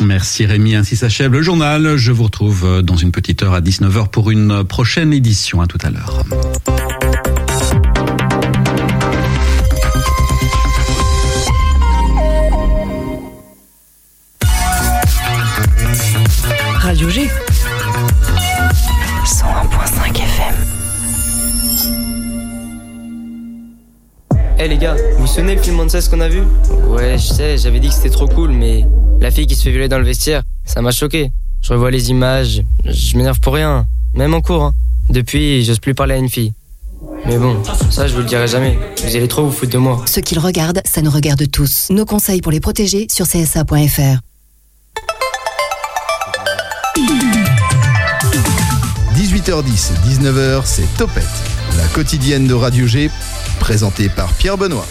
Merci Rémi, ainsi s'achève le journal. Je vous retrouve dans une petite heure à 19h pour une prochaine édition. À tout à l'heure. Souvenez le film ce qu'on a vu Ouais, je sais, j'avais dit que c'était trop cool, mais la fille qui se fait violer dans le vestiaire, ça m'a choqué. Je revois les images, je m'énerve pour rien, même en cours. Hein. Depuis, j'ose plus parler à une fille. Mais bon, ça je vous le dirai jamais. Vous allez trop vous foutre de moi. Ce qu'ils regardent, ça nous regarde tous. Nos conseils pour les protéger sur csa.fr. 18h10, 19h, c'est Topette, la quotidienne de Radio G, présentée par Pierre Benoît.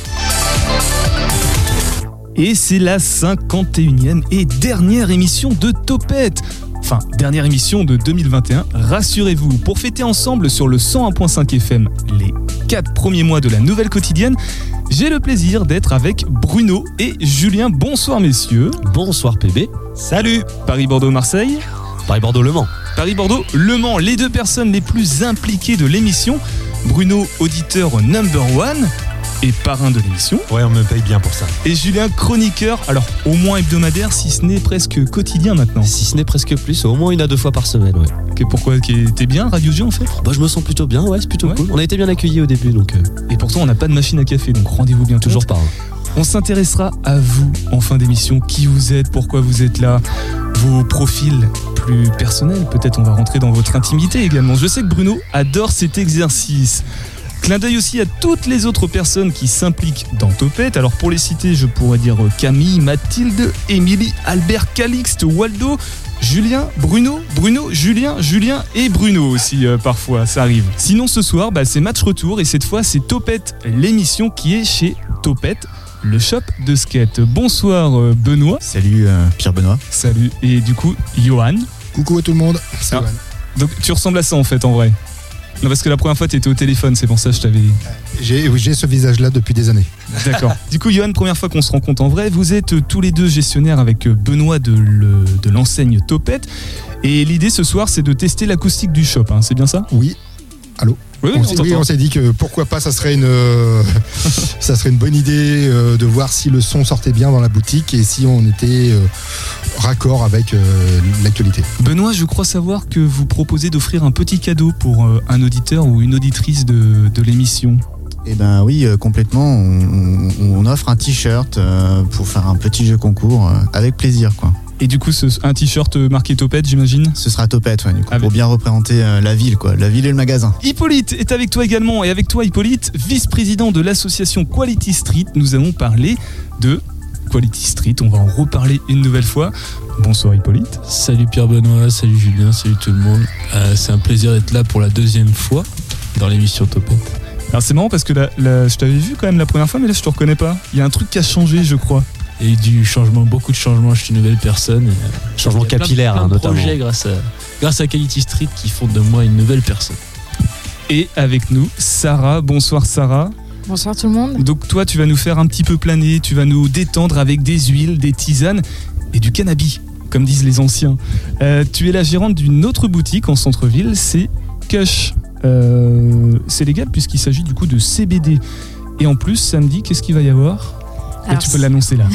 Et c'est la 51e et dernière émission de Topette. Enfin, dernière émission de 2021, rassurez-vous, pour fêter ensemble sur le 101.5 FM les 4 premiers mois de la nouvelle quotidienne, j'ai le plaisir d'être avec Bruno et Julien. Bonsoir messieurs. Bonsoir PB. Salut Paris-Bordeaux-Marseille. Paris-Bordeaux-Le Mans. Paris-Bordeaux-Le Mans, les deux personnes les plus impliquées de l'émission. Bruno, auditeur number one et parrain de l'émission. Ouais, on me paye bien pour ça. Et Julien, chroniqueur, alors au moins hebdomadaire, si ce n'est presque quotidien maintenant. Si ce n'est presque plus, au moins une à deux fois par semaine, ouais. Pourquoi T'es bien, Radio G en fait? Bah, je me sens plutôt bien, ouais, c'est plutôt cool. On a été bien accueillis au début, donc. Euh. Et pourtant, on n'a pas de machine à café, donc rendez-vous bien Toujours pas. On s'intéressera à vous en fin d'émission, qui vous êtes, pourquoi vous êtes là, vos profils plus personnels, peut-être on va rentrer dans votre intimité également. Je sais que Bruno adore cet exercice. Clin d'œil aussi à toutes les autres personnes qui s'impliquent dans Topette. Alors pour les citer, je pourrais dire Camille, Mathilde, Émilie, Albert, Calixte, Waldo, Julien, Bruno, Bruno, Julien, Julien et Bruno aussi euh, parfois, ça arrive. Sinon ce soir, bah, c'est match retour et cette fois c'est Topette, l'émission qui est chez Topette le shop de skate. Bonsoir euh, Benoît. Salut euh, Pierre Benoît. Salut. Et du coup, Johan. Coucou à tout le monde. C'est ah. Donc tu ressembles à ça en fait en vrai. Non, parce que la première fois, tu étais au téléphone, c'est pour ça que je t'avais. J'ai, oui, j'ai ce visage-là depuis des années. D'accord. du coup, Johan, première fois qu'on se rencontre en vrai, vous êtes tous les deux gestionnaires avec Benoît de, de l'enseigne Topette. Et l'idée ce soir, c'est de tester l'acoustique du shop, hein, c'est bien ça? Oui. Allô? Oui, on, s'est dit que pourquoi pas, ça serait une, euh, ça serait une bonne idée euh, de voir si le son sortait bien dans la boutique et si on était euh, raccord avec l'actualité. Benoît, je crois savoir que vous proposez d'offrir un petit cadeau pour un auditeur ou une auditrice de, de l'émission. Eh ben oui, complètement. On, on offre un t-shirt pour faire un petit jeu concours avec plaisir, quoi. Et du coup, un t-shirt marqué Topette, j'imagine Ce sera Topette, ouais, du coup, ah, pour bien représenter euh, la ville, quoi. La ville et le magasin. Hippolyte est avec toi également. Et avec toi, Hippolyte, vice-président de l'association Quality Street, nous allons parler de Quality Street. On va en reparler une nouvelle fois. Bonsoir Hippolyte. Salut Pierre Benoît, salut Julien, salut tout le monde. Euh, c'est un plaisir d'être là pour la deuxième fois dans l'émission Topette. Alors c'est marrant parce que je t'avais vu quand même la première fois, mais là je te reconnais pas. Il y a un truc qui a changé, je crois. Il y a eu du changement, beaucoup de changements. Je suis une nouvelle personne. Euh, changement capillaire, plein, hein, notamment. grâce à, grâce à Quality Street qui font de moi une nouvelle personne. Et avec nous, Sarah. Bonsoir Sarah. Bonsoir tout le monde. Donc toi, tu vas nous faire un petit peu planer, tu vas nous détendre avec des huiles, des tisanes et du cannabis, comme disent les anciens. Euh, tu es la gérante d'une autre boutique en centre-ville, c'est Kush. Euh, c'est légal puisqu'il s'agit du coup de CBD. Et en plus, samedi, qu'est-ce qu'il va y avoir? Tu peux l'annoncer là.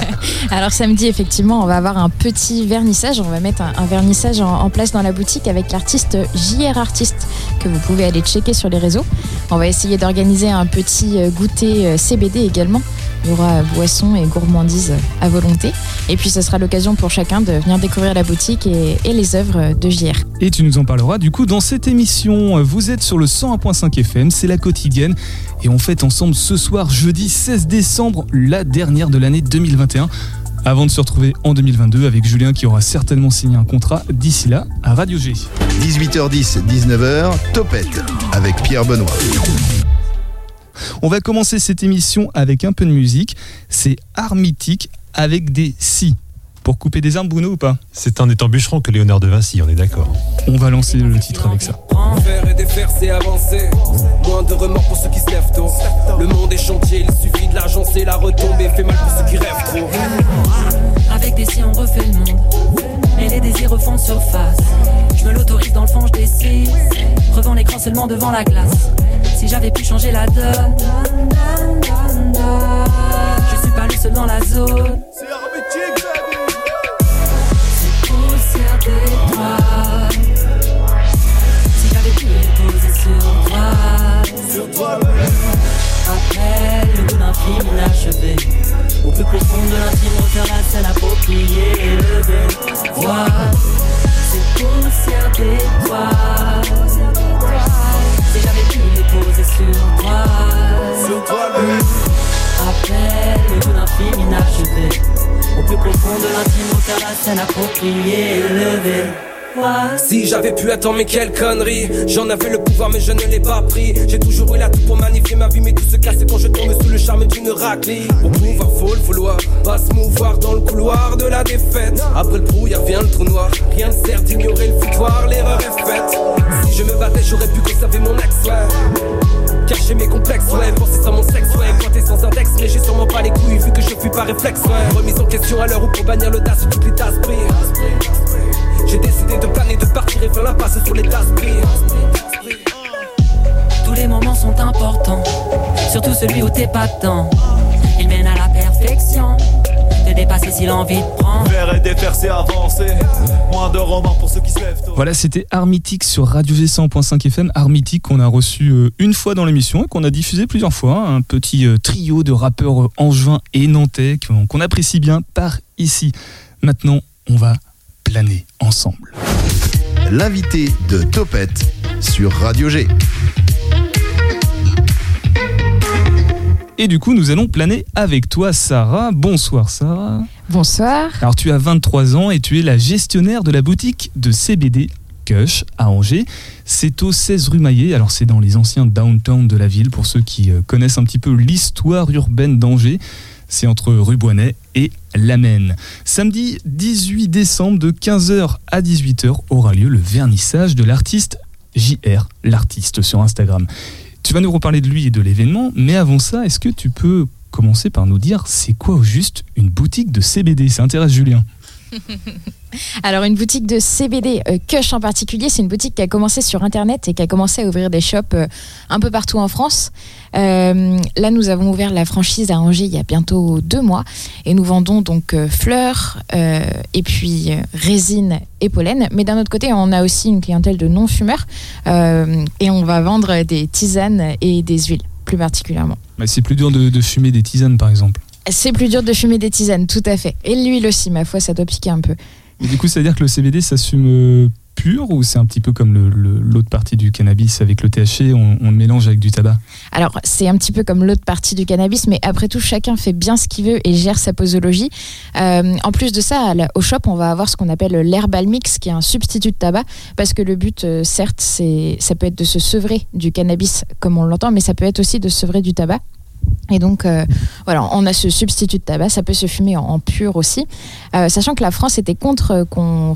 Alors samedi, effectivement, on va avoir un petit vernissage. On va mettre un, vernissage en, place dans la boutique avec l'artiste JR Artiste que vous pouvez aller checker sur les réseaux. On va essayer d'organiser un petit euh, goûter euh, CBD également. Il y aura boissons et gourmandises à volonté. Et puis ce sera l'occasion pour chacun de venir découvrir la boutique et, et, les œuvres de JR. Et tu nous en parleras du coup dans cette émission. Vous êtes sur le 101.5 FM, c'est la quotidienne. Et on fête ensemble ce soir, jeudi 16 décembre, la dernière de l'année 2021 avant de se retrouver en 2022 avec Julien qui aura certainement signé un contrat d'ici là à Radio G. 18h10, 19h, Topette avec Pierre Benoît. On va commencer cette émission avec un peu de musique. C'est Art Mythique avec des si pour couper des arbres, Bruno, ou pas? C'est en étant bûcheron que Léonard de Vinci, on est d'accord. On va lancer le titre avec ça. Faire et défaire, c'est avancer. Moins de remords pour ceux qui se lèvent tôt. Le monde est chantier, il suffit de l'argent, c'est la retombée. Fait mal pour ceux qui rêvent trop. Avec des si on refait le monde. et les désirs refont surface. Je me l'autorise dans le fond, je décide. Revends l'écran seulement devant la glace. Si j'avais pu changer la donne. J'avais pu attendre mais quelle connerie. J'en avais le pouvoir mais je ne l'ai pas pris. J'ai toujours eu la tout pour magnifier ma vie Mais tout se casse quand je tombe sous le charme d'une raclée. Pour pouvoir faut le vouloir. Pas se mouvoir dans le couloir de la défaite. Après le brouillard vient le trou noir. Rien ne sert d'ignorer le foutoir L'erreur est faite. Si je me battais j'aurais pu conserver mon ex ouais. Cacher mes complexes ouais. Penser sans mon sexe ouais. Pointer sans index mais j'ai sûrement pas les couilles Vu que je fuis par réflexe ouais. Remise en question à l'heure où pour bannir l'audace Toutes les tasses brillent j'ai décidé de planer, de partir et faire l'impasse sur les tasses Tous les moments sont importants, surtout celui où t'es pas dedans. Il mène à la perfection, dépasser si l'envie te prend. Faire et défaire, c'est avancer. Moins de romans pour ceux qui se lèvent tôt. Voilà, c'était Armitic sur Radio G100.5 FM. Armitic qu'on a reçu euh, une fois dans l'émission et qu'on a diffusé plusieurs fois. Un petit euh, trio de rappeurs euh, angevins et nantais qu'on apprécie bien par ici. Maintenant, on va planer ensemble. L'invité de Topette sur Radio G. Et du coup, nous allons planer avec toi, Sarah. Bonsoir, Sarah. Bonsoir. Alors, tu as 23 ans et tu es la gestionnaire de la boutique de CBD Cush à Angers. C'est au 16 rue Maillet. Alors, c'est dans les anciens downtown de la ville pour ceux qui euh, connaissent un petit peu l'histoire urbaine d'Angers. C'est entre rue Boinet et Lamenne. Samedi 18 décembre de 15h à 18h aura lieu le vernissage de l'artiste JR, l'artiste sur Instagram. Tu vas nous reparler de lui et de l'événement, mais avant ça, est-ce que tu peux commencer par nous dire c'est quoi au juste une boutique de CBD Ça intéresse Julien. Alors une boutique de CBD, euh, Kush en particulier, c'est une boutique qui a commencé sur Internet et qui a commencé à ouvrir des shops euh, un peu partout en France. Euh, là, nous avons ouvert la franchise à Angers il y a bientôt deux mois et nous vendons donc euh, fleurs et puis résine et pollen. Mais d'un autre côté, on a aussi une clientèle de non-fumeurs et on va vendre des tisanes et des huiles plus particulièrement. Bah, c'est plus dur de fumer des tisanes, par exemple. C'est plus dur de fumer des tisanes, tout à fait. Et l'huile aussi, ma foi, ça doit piquer un peu. Et du coup, ça veut dire que le CBD, ça se fume euh, pur ou c'est un petit peu comme le- le- l'autre partie du cannabis avec le THC, on, on le mélange avec du tabac? Alors, c'est un petit peu comme l'autre partie du cannabis, mais après tout, chacun fait bien ce qu'il veut et gère sa posologie. Euh, en plus de ça, la- au shop, on va avoir ce qu'on appelle l'herbal mix, qui est un substitut de tabac, parce que le but, euh, certes, c'est, ça peut être de se sevrer du cannabis, comme on l'entend, mais ça peut être aussi de se sevrer du tabac. Et donc, euh, voilà, on a ce substitut de tabac, ça peut se fumer en, en pur aussi. Euh, sachant que la France était contre qu'on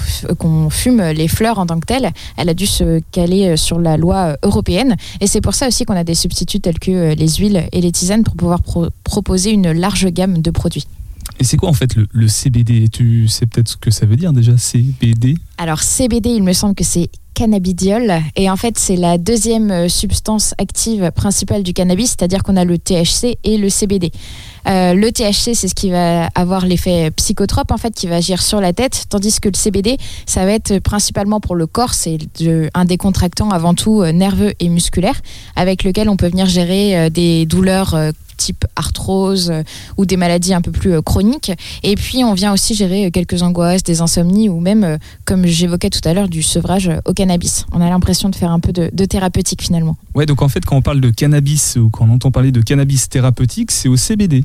fume les fleurs en tant que telles, elle a dû se caler euh, sur la loi européenne. Et c'est pour ça aussi qu'on a des substituts tels que les huiles et les tisanes pour pouvoir pro- proposer une large gamme de produits. Et c'est quoi en fait le, le CBD Tu sais peut-être ce que ça veut dire déjà, CBD Alors CBD, il me semble que c'est cannabidiol et en fait c'est la deuxième euh, substance active principale du cannabis, c'est-à-dire qu'on a le THC et le CBD. Euh, le THC c'est ce qui va avoir l'effet psychotrope en fait qui va agir sur la tête, tandis que le CBD ça va être principalement pour le corps, c'est de- un décontractant avant tout euh, nerveux et musculaire avec lequel on peut venir gérer euh, des douleurs euh, type arthrose euh, ou des maladies un peu plus euh, chroniques. Et puis, on vient aussi gérer euh, quelques angoisses, des insomnies ou même, comme j'évoquais tout à l'heure, du sevrage au cannabis. On a l'impression de faire un peu de, de thérapeutique finalement. Ouais, donc en fait, quand on parle de cannabis ou quand on entend parler de cannabis thérapeutique, c'est au CBD.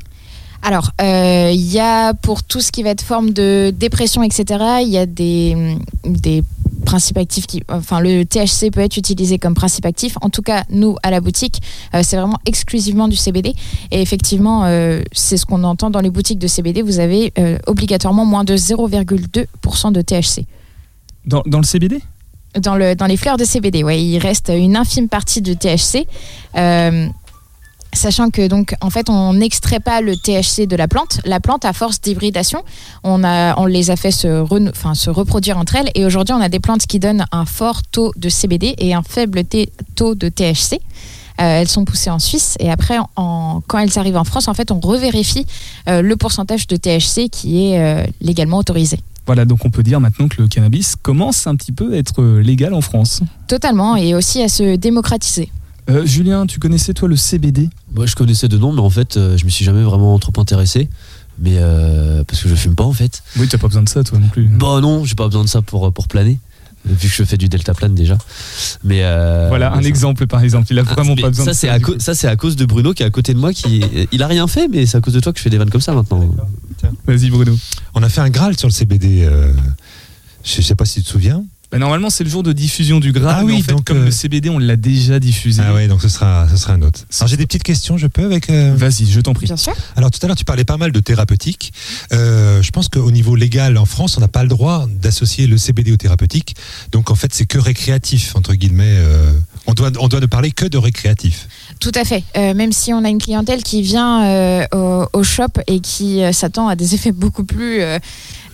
Alors, euh, il y a pour tout ce qui va être forme de dépression, etc., il y a des, des principes actifs qui. Enfin, le THC peut être utilisé comme principe actif. En tout cas, nous, à la boutique, euh, c'est vraiment exclusivement du CBD. Et effectivement, euh, c'est ce qu'on entend dans les boutiques de CBD. Vous avez euh, obligatoirement moins de 0,2% de THC. Dans, dans le CBD Dans, le, dans les fleurs de CBD, ouais, il reste une infime partie de THC. Sachant que donc en fait on n'extrait pas le THC de la plante. La plante à force d'hybridation, on, a, on les a fait se, renou- enfin, se reproduire entre elles et aujourd'hui on a des plantes qui donnent un fort taux de CBD et un faible taux de THC. Euh, elles sont poussées en Suisse et après en- quand elles arrivent en France en fait on revérifie euh, le pourcentage de THC qui est euh, légalement autorisé. Voilà, donc on peut dire maintenant que le cannabis commence un petit peu à être légal en France. Totalement et aussi à se démocratiser. Euh, Julien, tu connaissais toi le CBD Moi, je connaissais de nom, mais en fait, euh, je me suis jamais vraiment trop intéressé. Mais euh, parce que je fume pas en fait. Oui, t'as pas besoin de ça toi non plus. Bah non, j'ai pas besoin de ça pour, pour planer. euh, Vu que je fais du deltaplane déjà. Mais euh, Voilà un ça- exemple par exemple. Il a vraiment mais pas besoin ça, de c'est ça. à ça c'est à cause de Bruno qui est à côté de moi qui il a rien fait mais c'est à cause de toi que je fais des vannes comme ça maintenant. Vas-y Bruno. On a fait un Graal sur le CBD. euh, je sais pas si tu te souviens. Bah, normalement c'est le jour de diffusion du Graal. Ah oui, en fait, donc, comme euh, le CBD on l'a déjà diffusé. Ah ouais, donc ce sera, ce sera un autre. Alors j'ai des petites questions, je peux avec. euh, Vas-y, je t'en prie. Bien sûr. Alors tout à l'heure tu parlais pas mal de thérapeutique. Euh, je pense qu'au niveau légal en France, on n'a pas le droit d'associer le CBD au thérapeutique. Donc en fait c'est que récréatif entre guillemets. euh, on doit, on doit ne parler que de récréatif. Tout à fait. Euh, même si on a une clientèle qui vient euh, au, au shop et qui euh, s'attend à des effets beaucoup plus euh,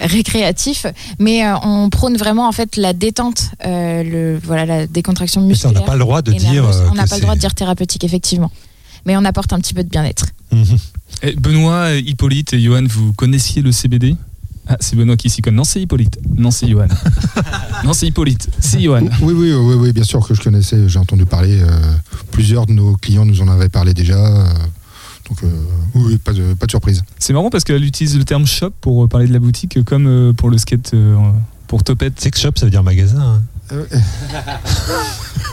récréatifs, mais euh, on prône vraiment en fait la détente, euh, le voilà la décontraction Mais ça, musculaire. on n'a pas le droit de dire, euh, on n'a pas le droit de dire thérapeutique effectivement, mais on apporte un petit peu de bien-être. Eh, Benoît, Hippolyte et Johan, vous connaissiez le CBD Ah, c'est Benoît qui s'y connaît. Non, c'est Hippolyte. Non, c'est Johan. non, c'est Hippolyte. C'est Johan. Oui, oui, oui, oui, bien sûr que je connaissais, j'ai entendu parler. euh, plusieurs de nos clients nous en avaient parlé déjà. euh, donc, euh, oui, pas de, pas de surprise. C'est marrant parce qu'elle utilise le terme shop pour parler de la boutique, comme euh, pour le skate euh, pour Topette. Sex shop, ça veut dire magasin. hein.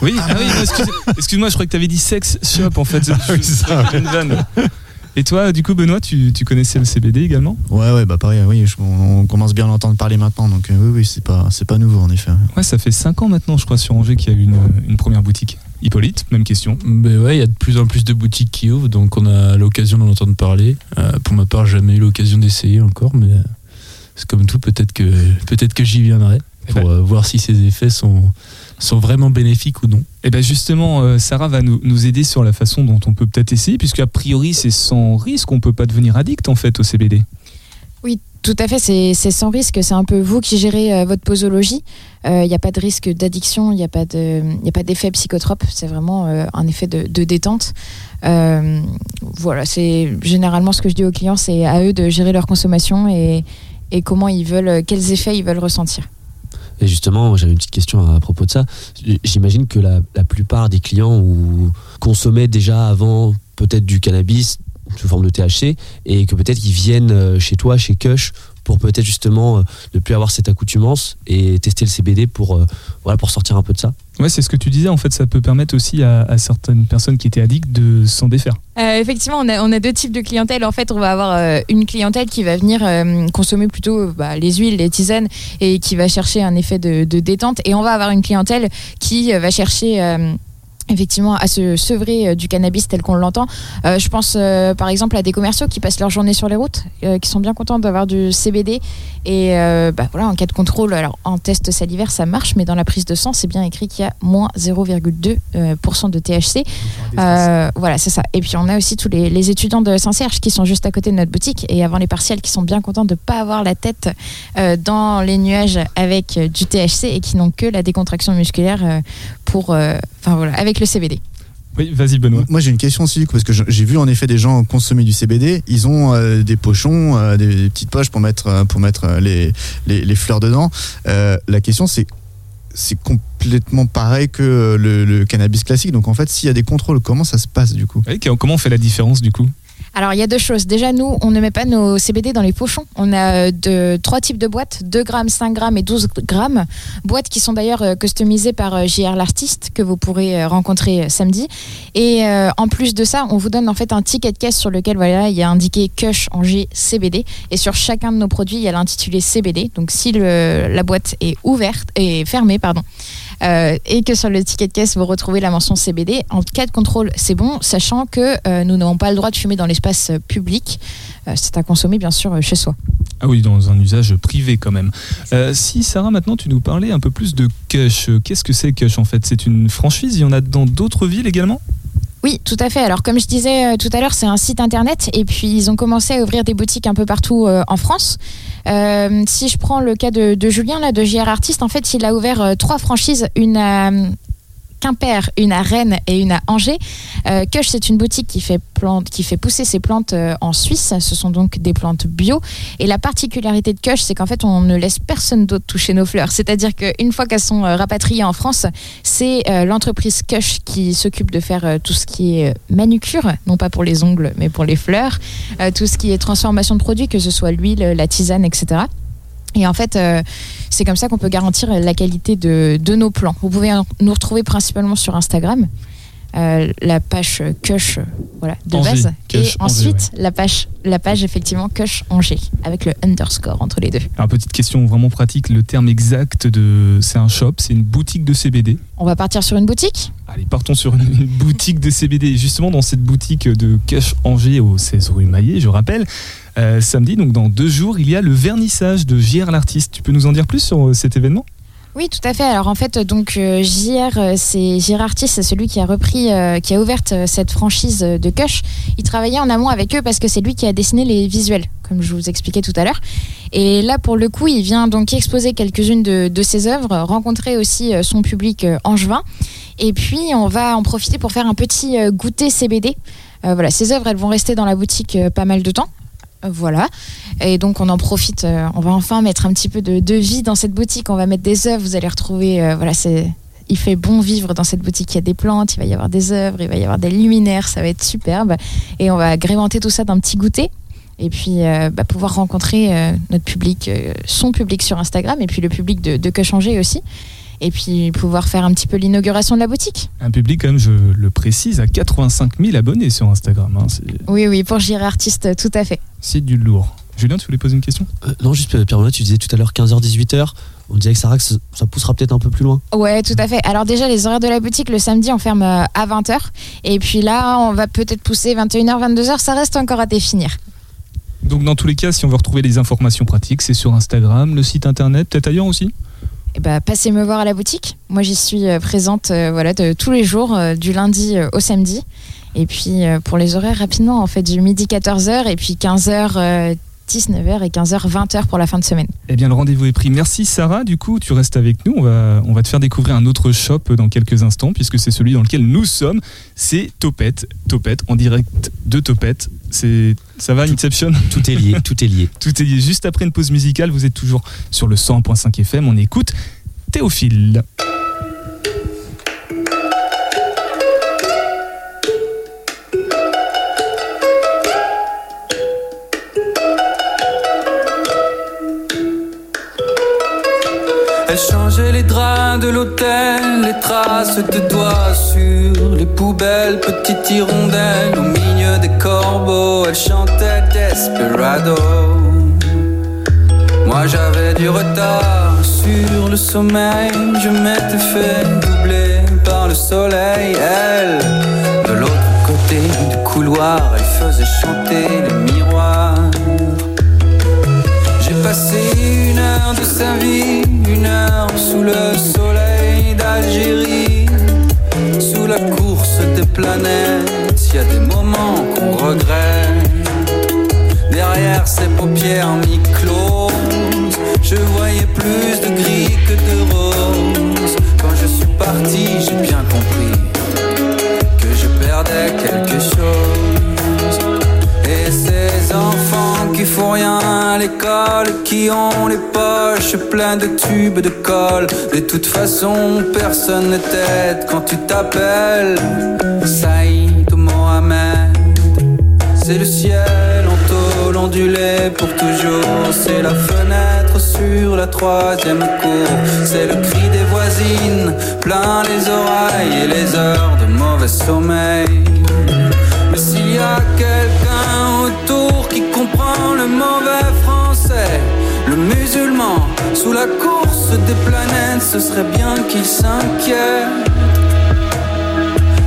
Oui, ah oui, non, excuse- excuse-moi, je crois que tu avais dit sex shop en fait. Ah oui. Une vanne. Et toi, du coup, Benoît, tu, tu connaissais le CBD également? Ouais, ouais, bah pareil, oui, je- on, on commence bien à l'entendre parler maintenant, donc euh, oui, oui, c'est pas, c'est pas nouveau en effet. Ouais, ça fait 5 ans maintenant, je crois, sur Angers qu'il y a eu une, une première boutique. Hippolyte, même question. Ben ouais, il y a de plus en plus de boutiques qui ouvrent, donc on a l'occasion d'en entendre parler. Euh, pour ma part, j'ai jamais eu l'occasion d'essayer encore, mais euh, c'est comme tout, peut-être que, peut-être que j'y viendrai pour euh, voir si ces effets sont, sont vraiment bénéfiques ou non. Et bien justement, euh, Sarah va nous, nous aider sur la façon dont on peut peut-être essayer, puisque a priori c'est sans risque, on peut pas devenir addict en fait au CBD. Oui, tout à fait, c'est c'est sans risque, c'est un peu vous qui gérez euh, votre posologie. Il n'y a pas de risque d'addiction, il n'y a pas de- y a pas d'effet psychotrope, c'est vraiment euh, un effet de, de détente. Euh, voilà, c'est généralement ce que je dis aux clients, c'est à eux de gérer leur consommation et, et comment ils veulent, quels effets ils veulent ressentir. Et justement, j'avais une petite question à propos de ça. J'imagine que la, plupart des clients consommaient déjà avant peut-être du cannabis sous forme de THC et que peut-être ils viennent euh, chez toi, chez Kush, pour peut-être justement euh, ne plus avoir cette accoutumance et tester le CBD pour, euh, voilà, pour sortir un peu de ça. Ouais, c'est ce que tu disais, en fait, ça peut permettre aussi à, à certaines personnes qui étaient addictes de s'en défaire. Euh, effectivement, on a, on a deux types de clientèle. En fait, on va avoir euh, une clientèle qui va venir euh, consommer plutôt bah, les huiles, les tisanes et qui va chercher un effet de, de détente. Et on va avoir une clientèle qui euh, va chercher euh, effectivement à se sevrer euh, du cannabis tel qu'on l'entend. Euh, je pense euh, par exemple à des commerciaux qui passent leur journée sur les routes, euh, qui sont bien contents d'avoir du CBD. Et bah, voilà, en cas de contrôle, alors en test salivaire ça marche, mais dans la prise de sang c'est bien écrit qu'il y a moins 0,2% euh, pour cent de THC. Voilà, c'est ça. Et puis on a aussi tous les, les étudiants de Saint-Serge qui sont juste à côté de notre boutique et avant les partiels qui sont bien contents de ne pas avoir la tête dans les nuages avec du THC et qui n'ont que la décontraction musculaire pour, enfin voilà, avec le CBD. Oui, vas-y Benoît. Moi j'ai une question aussi, parce que j'ai vu en effet des gens consommer du CBD, ils ont euh, des pochons, euh, des, des petites poches pour mettre, euh, pour mettre les, les, les fleurs dedans. Euh, la question c'est c'est complètement pareil que le, le cannabis classique. Donc en fait, s'il y a des contrôles, comment ça se passe du coup? Comment on fait la différence du coup? Alors, il y a deux choses. Déjà, nous, on ne met pas nos CBD dans les pochons. On a euh, de, trois types de boîtes 2 grammes, 5 grammes et 12 grammes. Boîtes qui sont d'ailleurs euh, customisées par euh, JR l'artiste, que vous pourrez rencontrer samedi. Et en plus de ça, on vous donne en fait un ticket de caisse sur lequel voilà, il y a indiqué Kush Angers CBD. Et sur chacun de nos produits, il y a l'intitulé CBD. Donc, si la boîte est ouverte et fermée, pardon, euh, et que sur le ticket de caisse vous retrouvez la mention CBD. En cas de contrôle, c'est bon, sachant que euh, nous n'avons pas le droit de fumer dans l'espace euh, public. Euh, c'est à consommer bien sûr chez soi. Ah oui, dans un usage privé quand même. Si Sarah, maintenant tu nous parlais un peu plus de Kush, qu'est-ce que c'est Kush en fait? C'est une franchise, il y en a dans d'autres villes également? Oui, tout à fait. Alors, comme je disais tout à l'heure, c'est un site internet et puis ils ont commencé à ouvrir des boutiques un peu partout en France. Euh, si je prends le cas de, Julien, là, de JR Artist, en fait, il a ouvert euh, trois franchises, une euh, Quimper, une à Rennes et une à Angers. Euh, Kush, c'est une boutique qui fait, pousser ses plantes euh, en Suisse. Ce sont donc des plantes bio. Et la particularité de Kush, c'est qu'en fait, on ne laisse personne d'autre toucher nos fleurs. C'est-à-dire qu'une fois qu'elles sont euh, rapatriées en France, c'est l'entreprise Kush qui s'occupe de faire tout ce qui est manucure, non pas pour les ongles, mais pour les fleurs, tout ce qui est transformation de produits, que ce soit l'huile, la tisane, etc. Et en fait, euh, c'est comme ça qu'on peut garantir la qualité de, de nos plants. Vous pouvez nous retrouver principalement sur Instagram, euh, la page euh, voilà, de Angers, base. Et Angers, ensuite, la, page, la page, effectivement, Kush Angers, avec le underscore entre les deux. Alors, petite question vraiment pratique, le terme exact de. C'est un shop, c'est une boutique de CBD. On va partir sur une boutique? Allez, partons sur une, une boutique de CBD. Et Justement, dans cette boutique de Cache Angers au 16 rue Maillet, je rappelle, euh, samedi, donc dans deux jours, il y a le vernissage de JR l'artiste. Tu peux nous en dire plus sur euh, cet événement? Oui, tout à fait. Alors en fait, donc euh, JR, euh, c'est c'est celui qui a repris, euh, qui a ouvert cette franchise de Kush. Il travaillait en amont avec eux parce que c'est lui qui a dessiné les visuels, comme je vous expliquais tout à l'heure. Et là, pour le coup, il vient donc exposer quelques-unes de, ses œuvres, rencontrer aussi son public angevin. Et puis, on va en profiter pour faire un petit goûter CBD. Voilà, ces œuvres, elles vont rester dans la boutique pas mal de temps. Voilà. Et donc on en profite, euh, on va enfin mettre un petit peu de, de vie dans cette boutique, on va mettre des œuvres, vous allez retrouver, euh, voilà, c'est... Il fait bon vivre dans cette boutique. Il y a des plantes, il va y avoir des œuvres, il va y avoir des luminaires, ça va être superbe. Et on va agrémenter tout ça d'un petit goûter. Et puis euh, bah, pouvoir rencontrer notre public, son public sur Instagram, et puis le public de Que Changer aussi. Et puis pouvoir faire un petit peu l'inauguration de la boutique. Un public, quand même, je le précise, à 85 000 abonnés sur Instagram. hein. Oui, oui, pour J'irai Artiste, tout à fait. C'est du lourd. Julien, tu voulais poser une question? Euh, non, juste euh, Pierre-Benoît, tu disais tout à l'heure 15h-18h. On disait que Sarah, que ça, ça poussera peut-être un peu plus loin. Ouais, tout à fait. Alors déjà, les horaires de la boutique, le samedi, on ferme euh, à 20h. Et puis là, on va peut-être pousser 21h, 22h. Ça reste encore à définir. Donc, dans tous les cas, si on veut retrouver les informations pratiques, c'est sur Instagram, le site internet, peut-être ailleurs aussi? Et bah, passez me voir à la boutique. Moi, j'y suis euh, présente euh, voilà, tous les jours, euh, du lundi au samedi. Et puis, pour les horaires, rapidement, on fait du midi 14h et puis 15h, euh, 19h et 15h, 20h pour la fin de semaine. Eh bien, le rendez-vous est pris. Merci Sarah. Du coup, tu restes avec nous. On va, on va te faire découvrir un autre shop dans quelques instants, puisque c'est celui dans lequel nous sommes. C'est Topette. Topette, en direct de Topette. C'est, ça va, Inception Tout est lié, tout est lié. Tout est lié. Juste après une pause musicale, vous êtes toujours sur le 100.5 FM. On écoute Théophile. Elle changeait les draps de l'hôtel, les traces de doigts sur les poubelles, petite hirondelle au milieu des corbeaux. Elle chantait Desperado. Moi j'avais du retard sur le sommeil, je m'étais fait doubler par le soleil. Elle, de l'autre côté du couloir, elle faisait chanter les miroirs. J'ai passé une heure de sa vie, une heure sous le soleil d'Algérie, sous la course des planètes. Il y a des moments qu'on regrette. Derrière ses paupières mi-closes, je voyais plus de gris que de rose. Quand je suis parti, j'ai bien compris que je perdais quelque chose. Et ces enfants qui font rien à l'école, qui ont les poches pleines de tubes de colle. De toute façon, personne ne t'aide quand tu t'appelles Saïd. C'est le ciel en tôle ondulé pour toujours. C'est la fenêtre sur la troisième cour. C'est le cri des voisines, plein les oreilles et les heures de mauvais sommeil. Mais s'il y a quelqu'un autour qui comprend le mauvais français, le musulman sous la course des planètes, ce serait bien qu'il s'inquiète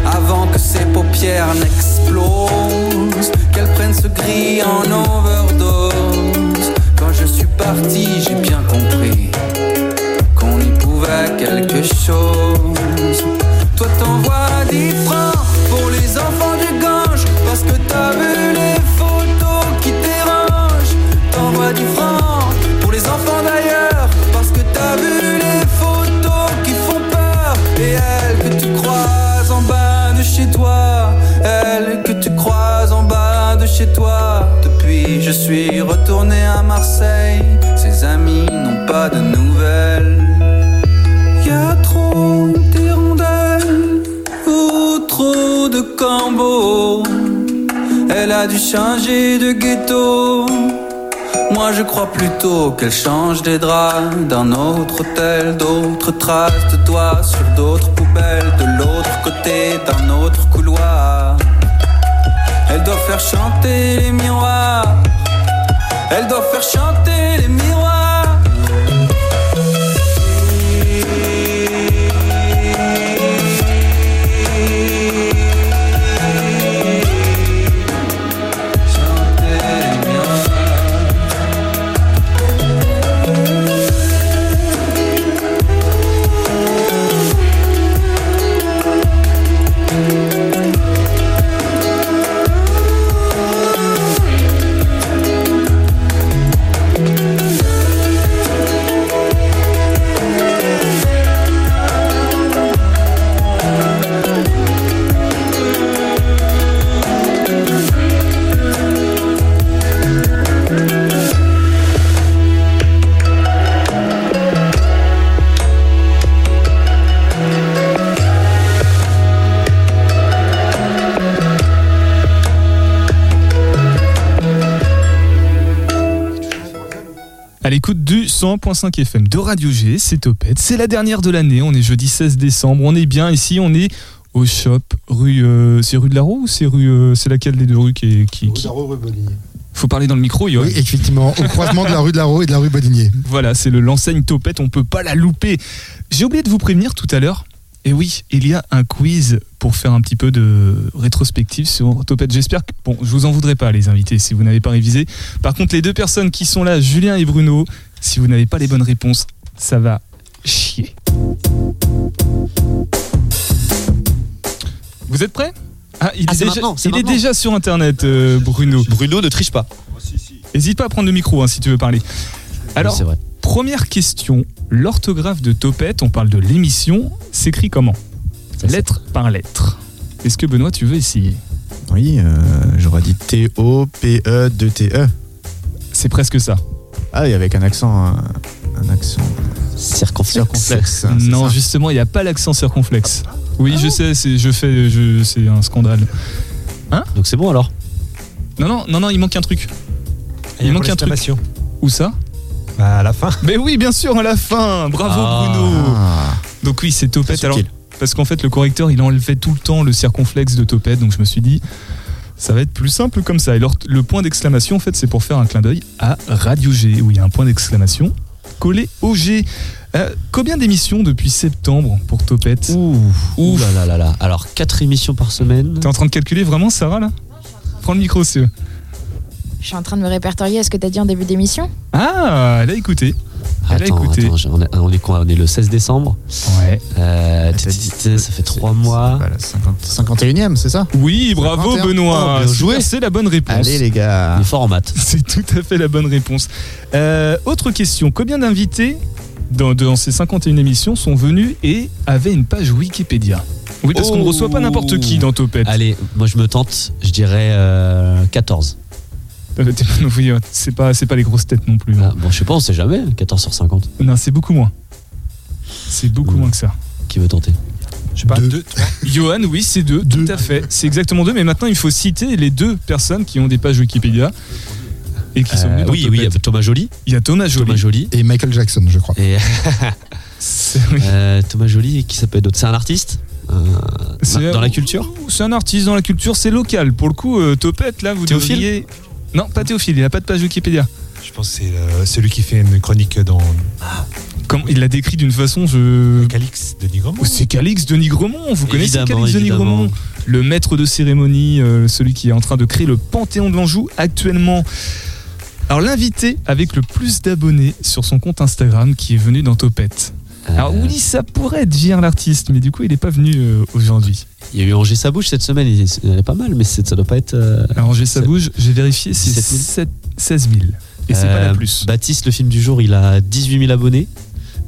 avant que ses paupières n'explosent, prennent ce gris en overdose. Quand je suis parti, j'ai bien compris qu'on y pouvait quelque chose. Toi t'envoies 10 francs suis retourné à Marseille. Ses amis n'ont pas de nouvelles. Y a trop d'hirondelles ou trop de corbeaux. Elle a dû changer de ghetto. Moi je crois plutôt qu'elle change des draps d'un autre hôtel, d'autres traces de doigts sur d'autres poubelles, de l'autre côté d'un autre faire chanter les miroirs. Elle doit faire chanter les miroirs. L'écoute du 100.5 FM de Radio G, c'est Topette. C'est la dernière de l'année. On est jeudi 16 décembre. On est bien ici. On est au shop rue. euh, c'est rue de la Roue ou c'est rue. euh, c'est laquelle des deux rues qui. est- qui, qui- Faut parler dans le micro, Yoann. Oui, effectivement, au croisement de la rue de la Roue et de la rue Bodinier. Voilà, c'est le l'enseigne Topette, on peut pas la louper. J'ai oublié de vous prévenir tout à l'heure. Et oui, il y a un quiz pour faire un petit peu de rétrospective sur Topette. J'espère que bon, je vous en voudrais pas les invités si vous n'avez pas révisé. Par contre, les deux personnes qui sont là, Julien et Bruno, si vous n'avez pas les bonnes réponses, ça va chier. Vous êtes prêts? Ah, il, Ah, est, déjà, il est déjà sur internet, euh, Bruno. Bruno ne triche pas. N'hésite pas à prendre le micro hein, si tu veux parler. Alors, c'est vrai. Première question. L'orthographe de Topette, on parle de l'émission, s'écrit comment Lettre par lettre. Est-ce que Benoît, tu veux essayer Oui, euh, j'aurais dit T-O-P-E-2-T-E. C'est presque ça. Ah, et avec un accent. Un, un accent. Circonflexe. Circonflexe. hein, non, ça. justement, il n'y a pas l'accent circonflexe. Oui, je sais, c'est, je fais, je, c'est un scandale. Hein Donc c'est bon alors Non, non, non, non, il manque un truc. Il a manque un truc. Où ça? Bah, à la fin. Mais oui, bien sûr, à la fin. Bravo Ah. Bruno. Donc oui, c'est Topette. Alors, parce qu'en fait, le correcteur, il enlevait tout le temps le circonflexe de Topette, donc je me suis dit, ça va être plus simple comme ça. Et alors, le point d'exclamation, en fait, c'est pour faire un clin d'œil à Radio G, où il y a un point d'exclamation collé au G. Euh, combien d'émissions depuis septembre pour Topette Ouh, ouh là là là là. Alors 4 émissions par semaine. T'es en train de calculer vraiment, Sarah, là? Prends le micro, c'est Je suis en train de me répertorier à ce que tu as dit en début d'émission. Ah, elle a écouté. Elle a Attends, écouté. attends, on est, on est quoi On est le 16 décembre. Ouais. Euh, dit- ça fait 3 mois. Voilà, 50 51ème, c'est ça Oui, bravo 51. Benoît. Oh. C'est la bonne réponse. Allez, les gars. En maths. C'est tout à fait la bonne réponse. Euh, autre question. Combien d'invités dans, dans ces 51 émissions sont venus et avaient une page Wikipédia? Oui, parce qu'on ne Oh. reçoit pas n'importe qui dans Topette. Allez, moi je me tente, je dirais euh, 14. Euh, oui, euh, c'est pas, c'est pas les grosses têtes non plus. hein. Ah, bon, je sais pas, on sait jamais. 14 sur 50. Non, c'est beaucoup moins. C'est beaucoup Hmm. moins que ça. Qui veut tenter? Je sais pas, Deux. deux, trois. Johan, oui, c'est deux, tout à fait. C'est exactement deux, mais maintenant il faut citer les deux personnes qui ont des pages Wikipédia et qui sont Euh, venues dans Oui, oui, il y a. Thomas Joly. Il y a Thomas Joly. Thomas Joly. Et Michael Jackson, je crois. Et C'est- oui. euh, Thomas Joly, qui s'appelle d'autre? C'est un artiste? Euh, C'est- Dans la culture? C'est un artiste dans la culture, c'est local. Pour le coup, euh, Topette, là, vous Théophile? devriez... Non, pas Théophile, il n'a pas de page Wikipédia. Je pense que c'est euh, celui qui fait une chronique dans Comme il l'a décrit d'une façon, je... Calix de Nigromont. Oh, C'est Calix de Nigremont, vous connaissez Évidemment, Calix de évidemment. Nigremont Le maître de cérémonie, euh, celui qui est en train de créer le Panthéon de l'Anjou actuellement. Alors l'invité avec le plus d'abonnés sur son compte Instagram qui est venu dans Topette. Alors Euh, oui, ça pourrait être JR l'artiste, mais du coup il n'est pas venu euh, aujourd'hui. Il y a eu Angers sa bouche cette semaine, il en a pas mal, mais c'est- ça doit pas être. euh, Alors j'ai sa C'est- bouge, j'ai vérifié, c'est 17 000. 7 16 000. Et c'est pas la euh, plus. Baptiste, le film du jour, il a 18 000 abonnés.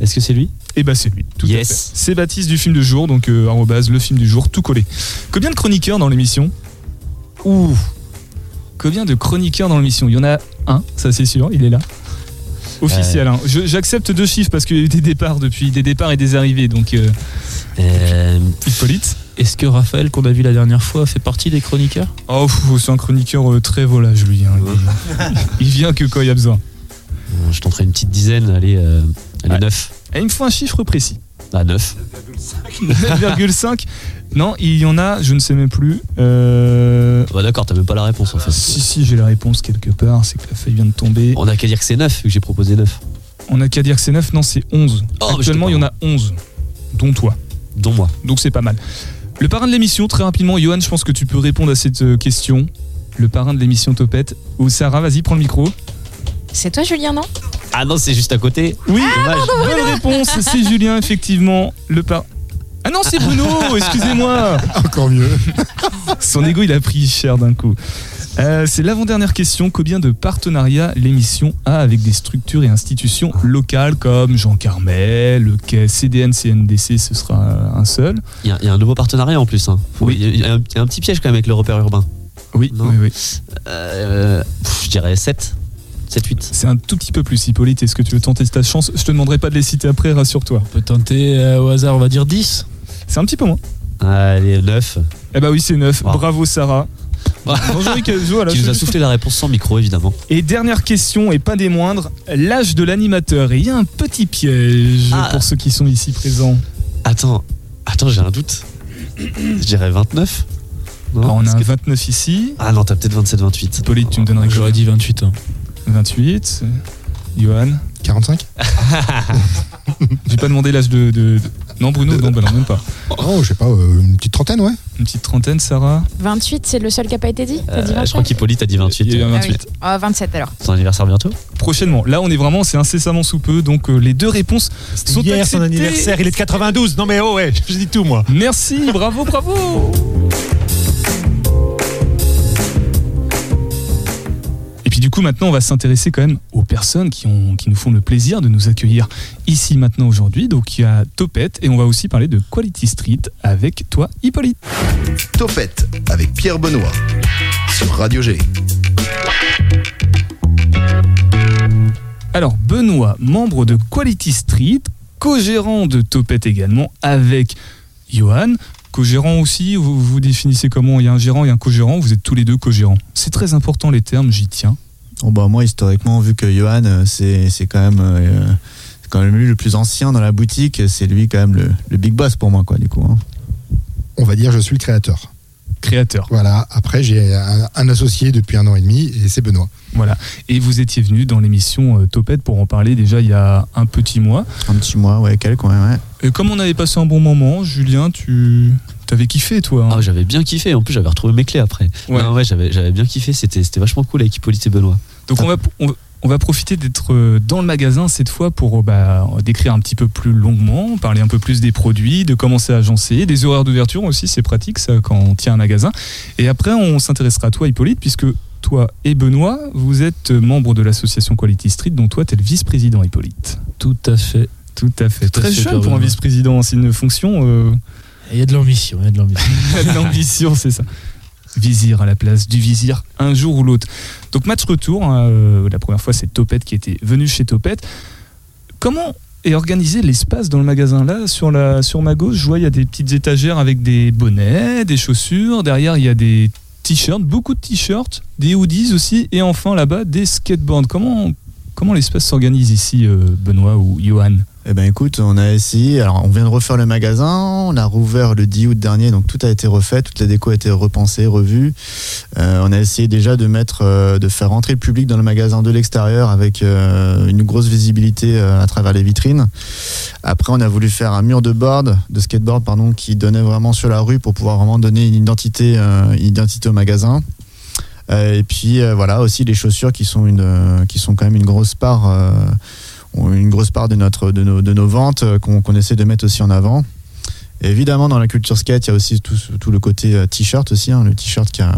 Est-ce que c'est lui? Et bah c'est lui, tout Yes. à fait. C'est Baptiste du film du jour, donc euh, arrobase, le film du jour, tout collé. Combien de chroniqueurs dans l'émission? Ouh combien de chroniqueurs dans l'émission? Il y en a un, ça c'est sûr, il est là. Officiel. hein. J'accepte deux chiffres parce qu'il y a eu des départs depuis, des départs et des arrivées. Donc, euh, Euh, Hippolyte Est-ce que Raphaël, qu'on a vu la dernière fois, fait partie des chroniqueurs? Oh, c'est un chroniqueur euh, très volage, lui. hein. Il, il vient que quand il y a besoin. bon, je tenterai une petite dizaine, allez, euh, allez Ouais. 9. Et il me faut un chiffre précis. Ah, 9. 9,5 Non, il y en a, je ne sais même plus. Euh, Ouais, d'accord, t'as même pas la réponse en fait. si, si, j'ai la réponse quelque part. C'est que la feuille vient de tomber. On a qu'à dire que c'est 9, vu que j'ai proposé 9. On n'a qu'à dire que c'est 9. Non, c'est 11. Oh, mais Actuellement, il y en a 11. Dont toi. Dont moi. Donc c'est pas mal. Le parrain de l'émission, très rapidement, Johan, je pense que tu peux répondre à cette euh, question. Le parrain de l'émission Topette. Ou Sarah, vas-y, prends le micro. C'est toi, Julien, non? Ah non, c'est juste à côté. Oui, Dommage. bonne réponse. C'est Julien, effectivement. Le par. Ah non, c'est Bruno, excusez-moi. Encore mieux. Son ego, il a pris cher d'un coup. Euh, c'est l'avant-dernière question. Combien de partenariats l'émission a avec des structures et institutions locales comme Jean Carmel, le quai CDN, CNDC, ce sera un seul. Il y, a- il y a un nouveau partenariat en plus. Hein. Faut- Oui. Il y a- il y, a un- il y a un petit piège quand même avec le repère urbain. Oui, Non. oui, oui. Euh, pff, je dirais 7. 7, 8. C'est un tout petit peu plus, Hippolyte. Est-ce que tu veux tenter ta chance? Je te demanderai pas de les citer après, rassure-toi. On peut tenter euh, au hasard, on va dire 10. C'est un petit peu moins. Allez, 9. Eh bah oui, c'est 9. Wow. Bravo, Sarah. Bonjour, voilà, Qui nous a soufflé la réponse sans micro, évidemment. Et dernière question, et pas des moindres, l'âge de l'animateur. Et il y a un petit piège Ah. pour ceux qui sont ici présents. Attends, attends, j'ai un doute. Je dirais 29. Non, Alors, on a Est-ce un que- 29 ici. Ah non, t'as peut-être 27-28. Hippolyte, tu me donnerais J'aurais dit 28 ans. 28. Johan 45 J'ai pas demandé l'âge de- Non, Bruno, non, bah non, même pas. Oh, je sais pas, euh, une petite trentaine, ouais. Une petite trentaine, Sarah 28, c'est le seul qui n'a pas été dit Euh, 27 je crois qu'Hippolyte a dit 28. Il y a eu un Ah 28. oui. Ah, 27 alors. Son anniversaire bientôt Prochainement. Là, on est vraiment, c'est incessamment sous peu, donc euh, les deux réponses sont Hier, son acceptées. anniversaire, il est de 92. Non mais oh ouais, je dis tout moi. Merci, bravo, bravo coup maintenant on va s'intéresser quand même aux personnes qui, ont, qui nous font le plaisir de nous accueillir ici maintenant aujourd'hui. Donc il y a Topette et on va aussi parler de Quality Street avec toi Hippolyte. Topette avec Pierre Benoît sur Radio G. Alors Benoît, membre de Quality Street, co-gérant de Topette également avec Johan. Co-gérant aussi, vous vous définissez comment? Il y a un gérant et un co-gérant, vous êtes tous les deux co-gérants. C'est très important les termes, j'y tiens. Bon, bah, moi, historiquement, vu que Johan, euh, c'est quand même. euh, quand même lui le plus ancien dans la boutique, c'est lui quand même le, le big boss pour moi, quoi, du coup. hein. On va dire je suis le créateur. Créateur. Voilà, après j'ai un, un associé depuis un an et demi et c'est Benoît. Voilà. Et vous étiez venu dans l'émission euh, Topette pour en parler déjà il y a un petit mois. Un petit mois, ouais, quelques, ouais, ouais. Et comme on avait passé un bon moment, Julien, tu t'avais kiffé toi. hein Ah, j'avais bien kiffé. En plus, j'avais retrouvé mes clés après. Ouais. Non, ouais, j'avais j'avais bien kiffé. C'était c'était vachement cool avec Hippolyte et Benoît. Donc on va, on, on va profiter d'être euh, dans le magasin cette fois pour euh, bah, décrire un petit peu plus longuement, parler un peu plus des produits, de comment c'est agencé, des horaires d'ouverture aussi, c'est pratique ça quand on tient un magasin. Et après on s'intéressera à toi Hippolyte puisque toi et Benoît, vous êtes membres de l'association Quality Street dont toi tu es le vice-président Hippolyte. Tout à fait. Tout à fait. Tout à Très jeune pour un vice-président, c'est une fonction... euh, Il y a de l'ambition, il y a de l'ambition. L'ambition, c'est ça. Vizir à la place du vizir, un jour ou l'autre. Donc match retour, hein, euh, la première fois c'est Topette qui était venu chez Topette. Comment est organisé l'espace dans le magasin? Là sur, la, sur ma gauche, je vois il y a des petites étagères avec des bonnets, des chaussures, derrière il y a des t-shirts, beaucoup de t-shirts, des hoodies aussi, et enfin là-bas des skateboards. Comment, comment l'espace s'organise ici, euh, Benoît ou Johan? Eh ben écoute, on a essayé. Alors, on vient de refaire le magasin. On a rouvert le 10 août dernier, donc tout a été refait, toute la déco a été repensée, revue. Euh, on a essayé déjà de mettre, euh, de faire rentrer le public dans le magasin de l'extérieur avec euh, une grosse visibilité à travers les vitrines. Après, on a voulu faire un mur de board, de skateboard, pardon, qui donnait vraiment sur la rue pour pouvoir vraiment donner une identité, identité au magasin. Et puis voilà aussi les chaussures qui sont une, qui sont quand même une grosse part. Une grosse part de, notre, de, nos, de nos ventes euh, qu'on essaie de mettre aussi en avant. Évidemment, dans la culture skate, il y a aussi tout, tout le côté euh, t-shirt aussi, hein, le t-shirt qui a,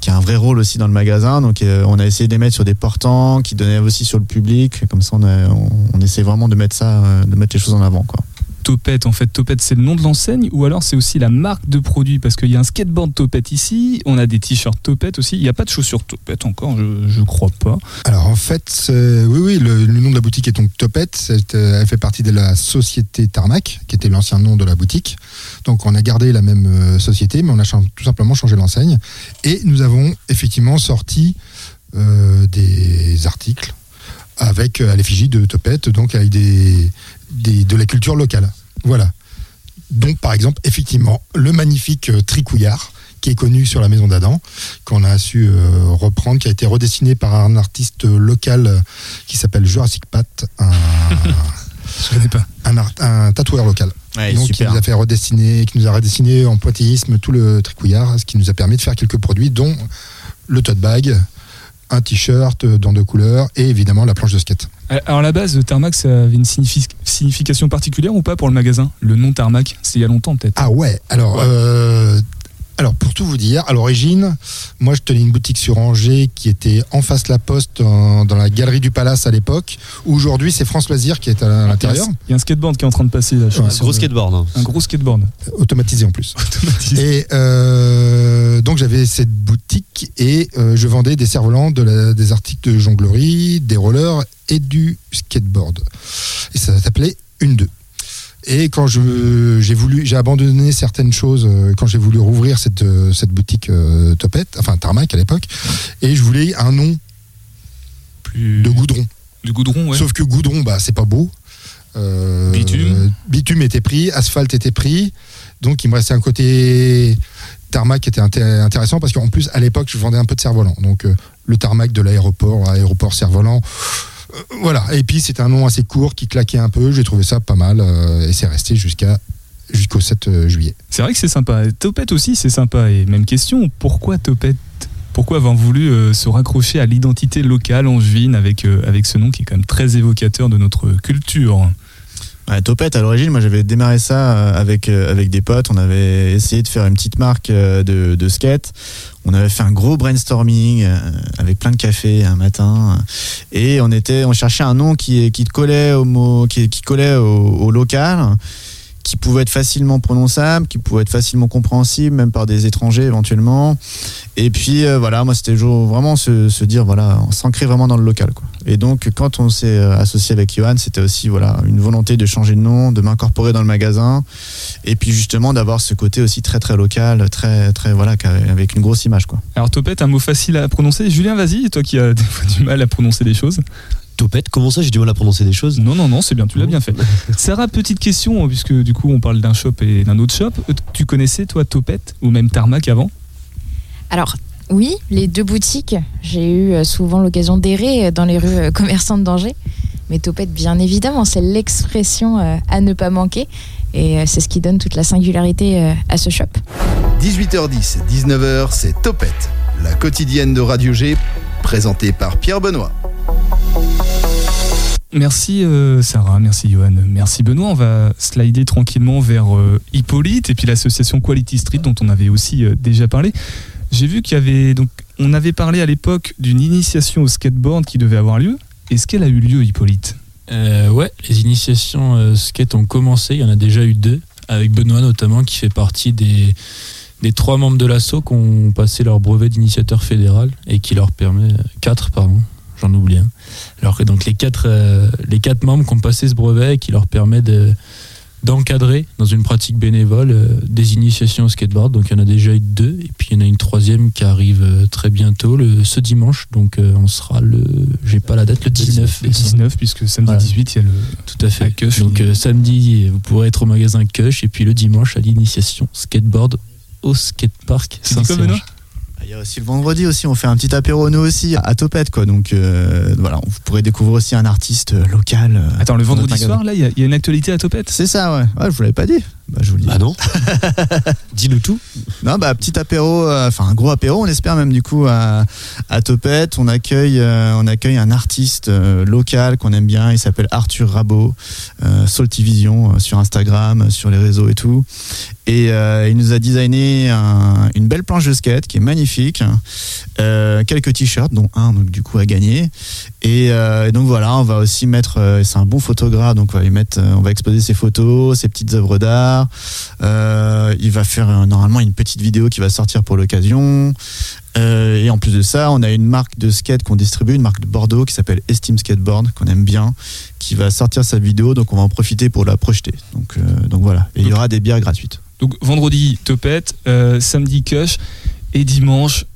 qui a un vrai rôle aussi dans le magasin. Donc, euh, on a essayé de les mettre sur des portants qui donnaient aussi sur le public. Comme ça, on, on, essaie vraiment de mettre ça, de mettre les choses en avant. Quoi. Topette En fait, Topette, c'est le nom de l'enseigne ou alors c'est aussi la marque de produit? Parce qu'il y a un skateboard Topette ici, on a des t-shirts Topette aussi. Il n'y a pas de chaussures Topette encore, je, je crois pas. Alors en fait, euh, oui, oui, le, nom de la boutique est donc Topette. Euh, Elle fait partie de la société Tarmac, qui était l'ancien nom de la boutique. Donc on a gardé la même euh, société, mais on a tout simplement changé l'enseigne. Et nous avons effectivement sorti des articles avec à l'effigie de Topette, donc avec des, des- de la culture locale. Voilà. Donc par exemple, effectivement, le magnifique euh, tricouillard qui est connu sur la maison d'Adam, qu'on a su euh, reprendre, qui a été redessiné par un artiste local euh, qui s'appelle Jurassic Pat, un, Je pas. un, art- un tatoueur local. Ouais, Donc, qui nous a fait redessiner, qui nous a redessiné en pointillisme tout le tricouillard, ce qui nous a permis de faire quelques produits, dont le tote bag, un t-shirt dans deux couleurs et évidemment la planche de skate. Euh, Alors, à la base, Tarmac, ça avait une signifi- signification particulière ou pas pour le magasin? Le nom Tarmac, c'est il y a longtemps peut-être. Ah ouais, alors, euh, alors pour tout vous dire, à l'origine, moi je tenais une boutique sur Angers qui était en face la poste en- dans la galerie du Palace à l'époque. Aujourd'hui c'est France Loisirs qui est à l'intérieur. Il y a un skateboard qui est en train de passer là. je Ouais, suis gros skateboard, hein. Un gros skateboard. automatisé en plus. Et euh, donc j'avais cette boutique et euh, je vendais des cerfs-volants, de la- des articles de jonglerie, des rollers et du skateboard. Et ça s'appelait Une Deux. Et quand je j'ai voulu, j'ai abandonné certaines choses euh, quand j'ai voulu rouvrir cette euh, cette boutique euh, Topette, enfin Tarmac à l'époque, et je voulais un nom de goudron. De goudron, ouais. Sauf que goudron, bah c'est pas beau. Euh, Bitume. Bitume était pris, asphalte était pris. Donc il me restait un côté tarmac qui était inté- intéressant parce qu'en plus à l'époque je vendais un peu de cerf-volant. Donc euh, le tarmac de l'aéroport, aéroport cerf-volant. Euh, voilà. Et puis c'était un nom assez court qui claquait un peu. J'ai trouvé ça pas mal euh, et c'est resté jusqu'à jusqu'au 7 juillet. C'est vrai que c'est sympa. Topette aussi, c'est sympa. Et même question, pourquoi Topette? Pourquoi avoir voulu euh, se raccrocher à l'identité locale angevine avec, euh, avec ce nom qui est quand même très évocateur de notre culture? Topette, à l'origine, moi j'avais démarré ça euh, avec, euh, avec des potes. On avait essayé de faire une petite marque euh, de, de skate. On avait fait un gros brainstorming avec plein de café un matin. Et on, était, on cherchait un nom qui, qui collait au, mot, qui, qui collait au, au local, qui pouvait être facilement prononçable, qui pouvait être facilement compréhensible, même par des étrangers éventuellement. Et puis euh, voilà, moi c'était vraiment se, se dire, voilà, s'ancrer vraiment dans le local. Et donc quand on s'est euh, associé avec Johan, c'était aussi voilà, une volonté de changer de nom, de m'incorporer dans le magasin, et puis justement d'avoir ce côté aussi très très local, très, très voilà, avec une grosse image. Quoi. Alors Topette, un mot facile à prononcer. Julien, vas-y, toi qui as du mal à prononcer des choses. Topette, comment ça j'ai du mal à prononcer des choses Non, non, non, c'est bien, tu l'as bien fait. Sarah, petite question, puisque du coup on parle d'un shop et d'un autre shop. Euh, Tu connaissais toi Topette ou même Tarmac avant? Alors, oui, les deux boutiques, j'ai eu euh, souvent l'occasion d'errer euh, dans les rues commerçantes d'Angers. Mais Topette, bien évidemment, c'est l'expression à ne pas manquer. Et c'est ce qui donne toute la singularité à ce shop. 18h10, 19h, c'est Topette, la quotidienne de Radio G, présentée par Pierre Benoît. Merci euh, Sarah, merci Johan, merci Benoît. On va slider tranquillement vers euh, Hippolyte et puis l'association Quality Street dont on avait aussi euh, déjà parlé. J'ai vu qu'il y avait donc on avait parlé à l'époque d'une initiation au skateboard qui devait avoir lieu. Est-ce qu'elle a eu lieu Hippolyte? Ouais, les initiations skate ont commencé. Il y en a déjà eu deux, avec Benoît notamment, qui fait partie des, des trois membres de l'assaut qui ont passé leur brevet d'initiateur fédéral et qui leur permet. quatre, pardon, j'en oublie un. Alors que donc les quatre, euh, les quatre membres qui ont passé ce brevet et qui leur permet de d'encadrer dans une pratique bénévole euh, des initiations au skateboard. Donc il y en a déjà eu deux et puis il y en a une troisième qui arrive euh, très bientôt, le, ce dimanche. Donc euh, on sera le, j'ai pas la date, le 19. Le 19 puisque samedi Voilà. 18 il y a le Tout à fait. à Cush. Donc samedi, vous pourrez être au magasin Cush et puis le dimanche à l'initiation skateboard au skatepark Saint-Serge. Benoît? Il y a aussi le vendredi aussi, on fait un petit apéro nous aussi à Topette quoi. Donc euh, voilà, vous pourrez découvrir aussi un artiste euh, local. euh, Attends, le vendredi soir là, il y, a- il y a une actualité à Topette? C'est ça ouais. Ouais, je vous l'avais pas dit. Bah je vous le dis. Bah non. Dis-nous tout. Non, bah, petit apéro, euh, enfin un gros apéro, on espère même du coup à, à Topette. On accueille, euh, on accueille un artiste euh, local qu'on aime bien. Il s'appelle Arthur Rabot, euh, Saltivision euh, sur Instagram, sur les réseaux et tout. Et euh, il nous a designé un- une belle planche de skate qui est magnifique, euh, quelques t-shirts, dont un donc du coup à gagner. Et, euh, et donc voilà, on va aussi mettre, euh, c'est un bon photographe, donc on va y mettre, euh, on va exposer ses photos, ses petites œuvres d'art. Euh, il va faire euh, normalement une petite vidéo qui va sortir pour l'occasion. Euh, et en plus de ça, on a une marque de skate qu'on distribue, une marque de Bordeaux qui s'appelle Esteem Skateboard, qu'on aime bien, qui va sortir sa vidéo, donc on va en profiter pour la projeter. Donc, euh, donc voilà, et il y aura des bières gratuites. Donc vendredi, Topette, euh, samedi, Cush, et dimanche,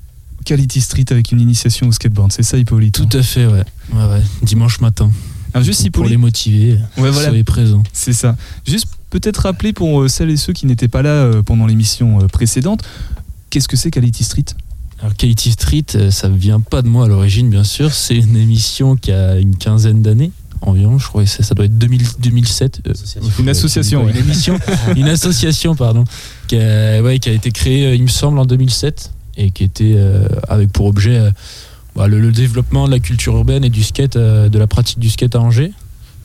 Quality Street avec une initiation au skateboard. C'est ça, Hippolyte Tout à fait, ouais. ouais, ouais. Dimanche matin. Alors juste pour Hippolyte. les motiver, Ouais, voilà. soyez présents. C'est ça. Juste peut-être rappeler pour euh, celles et ceux qui n'étaient pas là euh, pendant l'émission euh, précédente, qu'est-ce que c'est Quality Street? Alors Quality Street, euh, ça vient pas de moi à l'origine, bien sûr. C'est une émission qui a une quinzaine d'années environ. Je crois que ça ça doit être 2000 2007. euh, Une association, Une ouais. émission, une association, pardon, qui a, ouais, qui a été créée, euh, il me semble, en 2007 et qui était euh, avec pour objet euh, bah, le, le développement de la culture urbaine et du skate, euh, de la pratique du skate à Angers.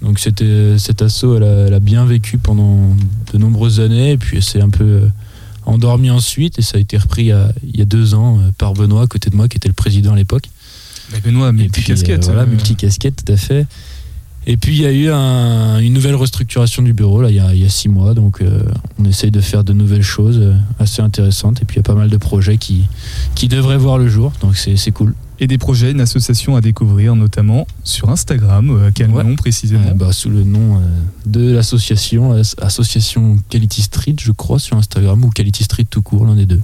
Donc c'était cet assaut, elle a, elle a bien vécu pendant de nombreuses années et puis elle s'est un peu euh, endormie ensuite et ça a été repris euh, il y a deux ans euh, par Benoît à côté de moi qui était le président à l'époque. Benoît, multi-casquette. Euh, voilà, euh. multi-casquette, tout à fait. Et puis il y a eu un- une nouvelle restructuration du bureau là, il, y a, il y a six mois, donc euh, on essaye de faire de nouvelles choses euh, assez intéressantes. Et puis il y a pas mal de projets qui, qui devraient voir le jour, donc c'est cool. Et des projets, une association à découvrir, notamment sur Instagram. euh, à quel Ouais. nom précisément Euh, bah, sous le nom euh, de l'association, as- association Quality Street, je crois, sur Instagram, ou Quality Street tout court, l'un des deux.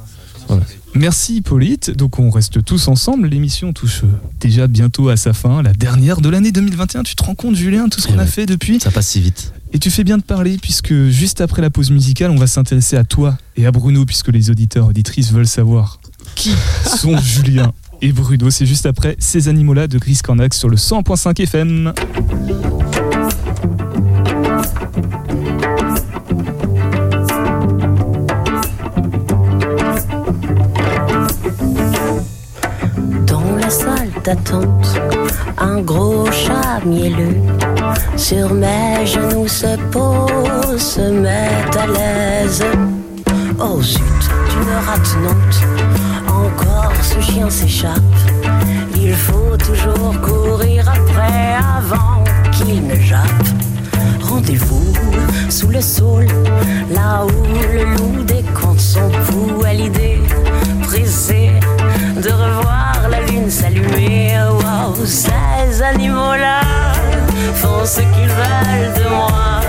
Voilà. Merci Hippolyte. Donc on reste tous ensemble. L'émission touche euh, déjà bientôt à sa fin, la dernière de l'année 2021. Tu te rends compte, Julien, tout ce qu'on a fait depuis Ça passe si vite. Et tu fais bien de parler puisque juste après la pause musicale, on va s'intéresser à toi et à Bruno puisque les auditeurs auditrices veulent savoir qui sont Julien et Bruno. C'est juste après ces animaux-là de Gris Cornac sur le 100.5 FM. Dans la salle d'attente, un gros chat mielleux sur mes genoux se pose, se met à l'aise. Oh zut, d'une rate Nantes, chien s'échappe. Il faut toujours courir après avant qu'il ne jappe. Rendez-vous sous le sol, là où le loup décompte son pouls à l'idée pressée de revoir la lune s'allumer. Wow, ces animaux-là font ce qu'ils veulent de moi.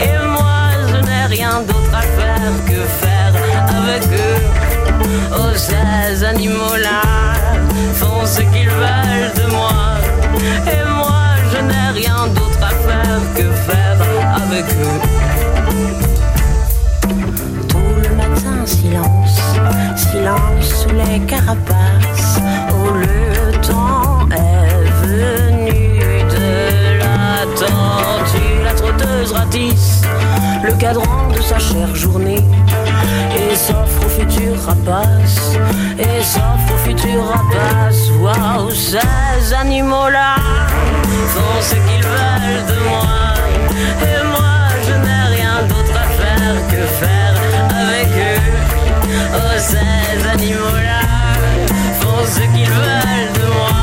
Et moi, je n'ai rien d'autre à faire que faire avec eux. Oh, ces animaux-là font ce qu'ils veulent de moi. Et moi, je n'ai rien d'autre à faire que faire avec eux. Tout le matin, silence, silence sous les carapaces. Oh, le temps est venu de la tortue. La trotteuse ratisse le cadran de sa chère journée et s'offre futur rapace. Et s'offre au futur rapace. Waouh, ces animaux-là font ce qu'ils veulent de moi. Et moi, je n'ai rien d'autre à faire que faire avec eux. Oh, ces animaux-là font ce qu'ils veulent de moi,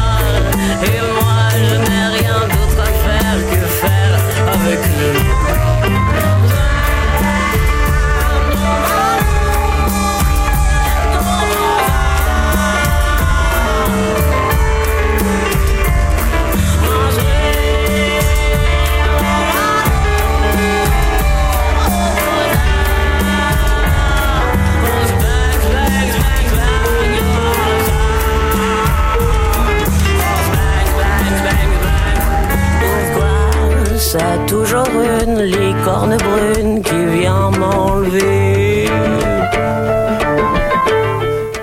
licorne brune qui vient m'enlever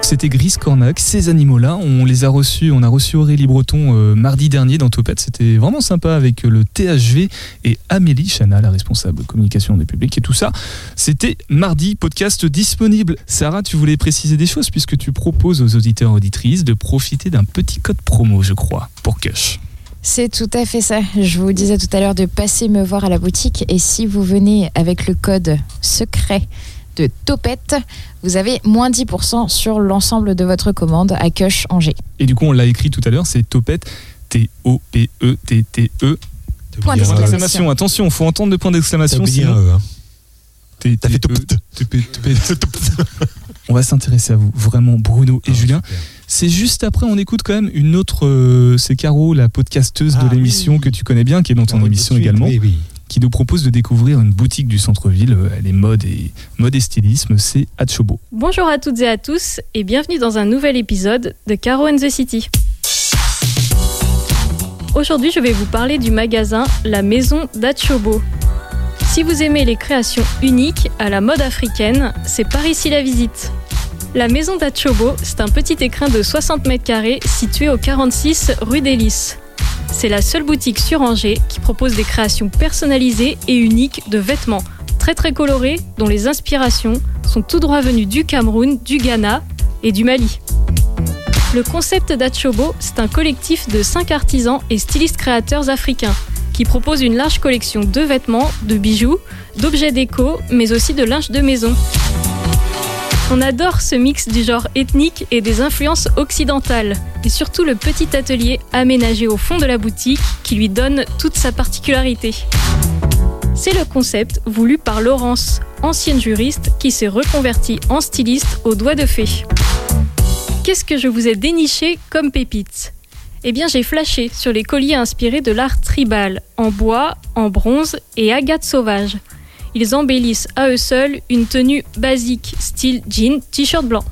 C'était Gris Cornac. Ces animaux-là, on les a reçus, on a reçu Aurélie Breton euh, mardi dernier dans Topette. C'était vraiment sympa avec le THV et Amélie Chana, la responsable communication des publics et tout ça. C'était mardi, podcast disponible. Sarah, tu voulais préciser des choses puisque tu proposes aux auditeurs et auditrices de profiter d'un petit code promo, je crois, pour Kush. C'est tout à fait ça. Je vous disais tout à l'heure de passer me voir à la boutique et si vous venez avec le code secret de Topette, vous avez moins 10% sur l'ensemble de votre commande à Kush Angers. Et du coup, on l'a écrit tout à l'heure, c'est Topette, T-O-P-E-T-T-E. Point Point d'exclamation. Attention, faut entendre le point d'exclamation. T'as E, hein. T'as fait E, T- P- T- P- On va s'intéresser à vous, vraiment, Bruno Ah, et Julien. C'est juste après, on écoute quand même une autre. euh, c'est Caro, la podcasteuse de Ah, l'émission que tu connais bien, qui est dans ton Caro émission également, oui, oui. qui nous propose de découvrir une boutique du centre-ville. Euh, Elle est mode et, mode et stylisme, c'est Hachobo. Bonjour à toutes et à tous et bienvenue dans un nouvel épisode de Caro and the City. Aujourd'hui, je vais vous parler du magasin La Maison d'Achobo. Si vous aimez les créations uniques à la mode africaine, c'est par ici la visite. La Maison d'Achobo, c'est un petit écrin de 60 mètres carrés situé au 46 rue des Lys. C'est la seule boutique sur Angers qui propose des créations personnalisées et uniques de vêtements très très colorés dont les inspirations sont tout droit venues du Cameroun, du Ghana et du Mali. Le concept d'Achobo, c'est un collectif de 5 artisans et stylistes créateurs africains qui proposent une large collection de vêtements, de bijoux, d'objets déco, mais aussi de linge de maison. On adore ce mix du genre ethnique et des influences occidentales, et surtout le petit atelier aménagé au fond de la boutique qui lui donne toute sa particularité. C'est le concept voulu par Laurence, ancienne juriste qui s'est reconvertie en styliste au doigt de fée. Qu'est-ce que je vous ai déniché comme pépite Eh bien, j'ai flashé sur les colliers inspirés de l'art tribal, en bois, en bronze et agate sauvage. Ils embellissent à eux seuls une tenue basique, style jean, t-shirt blanc.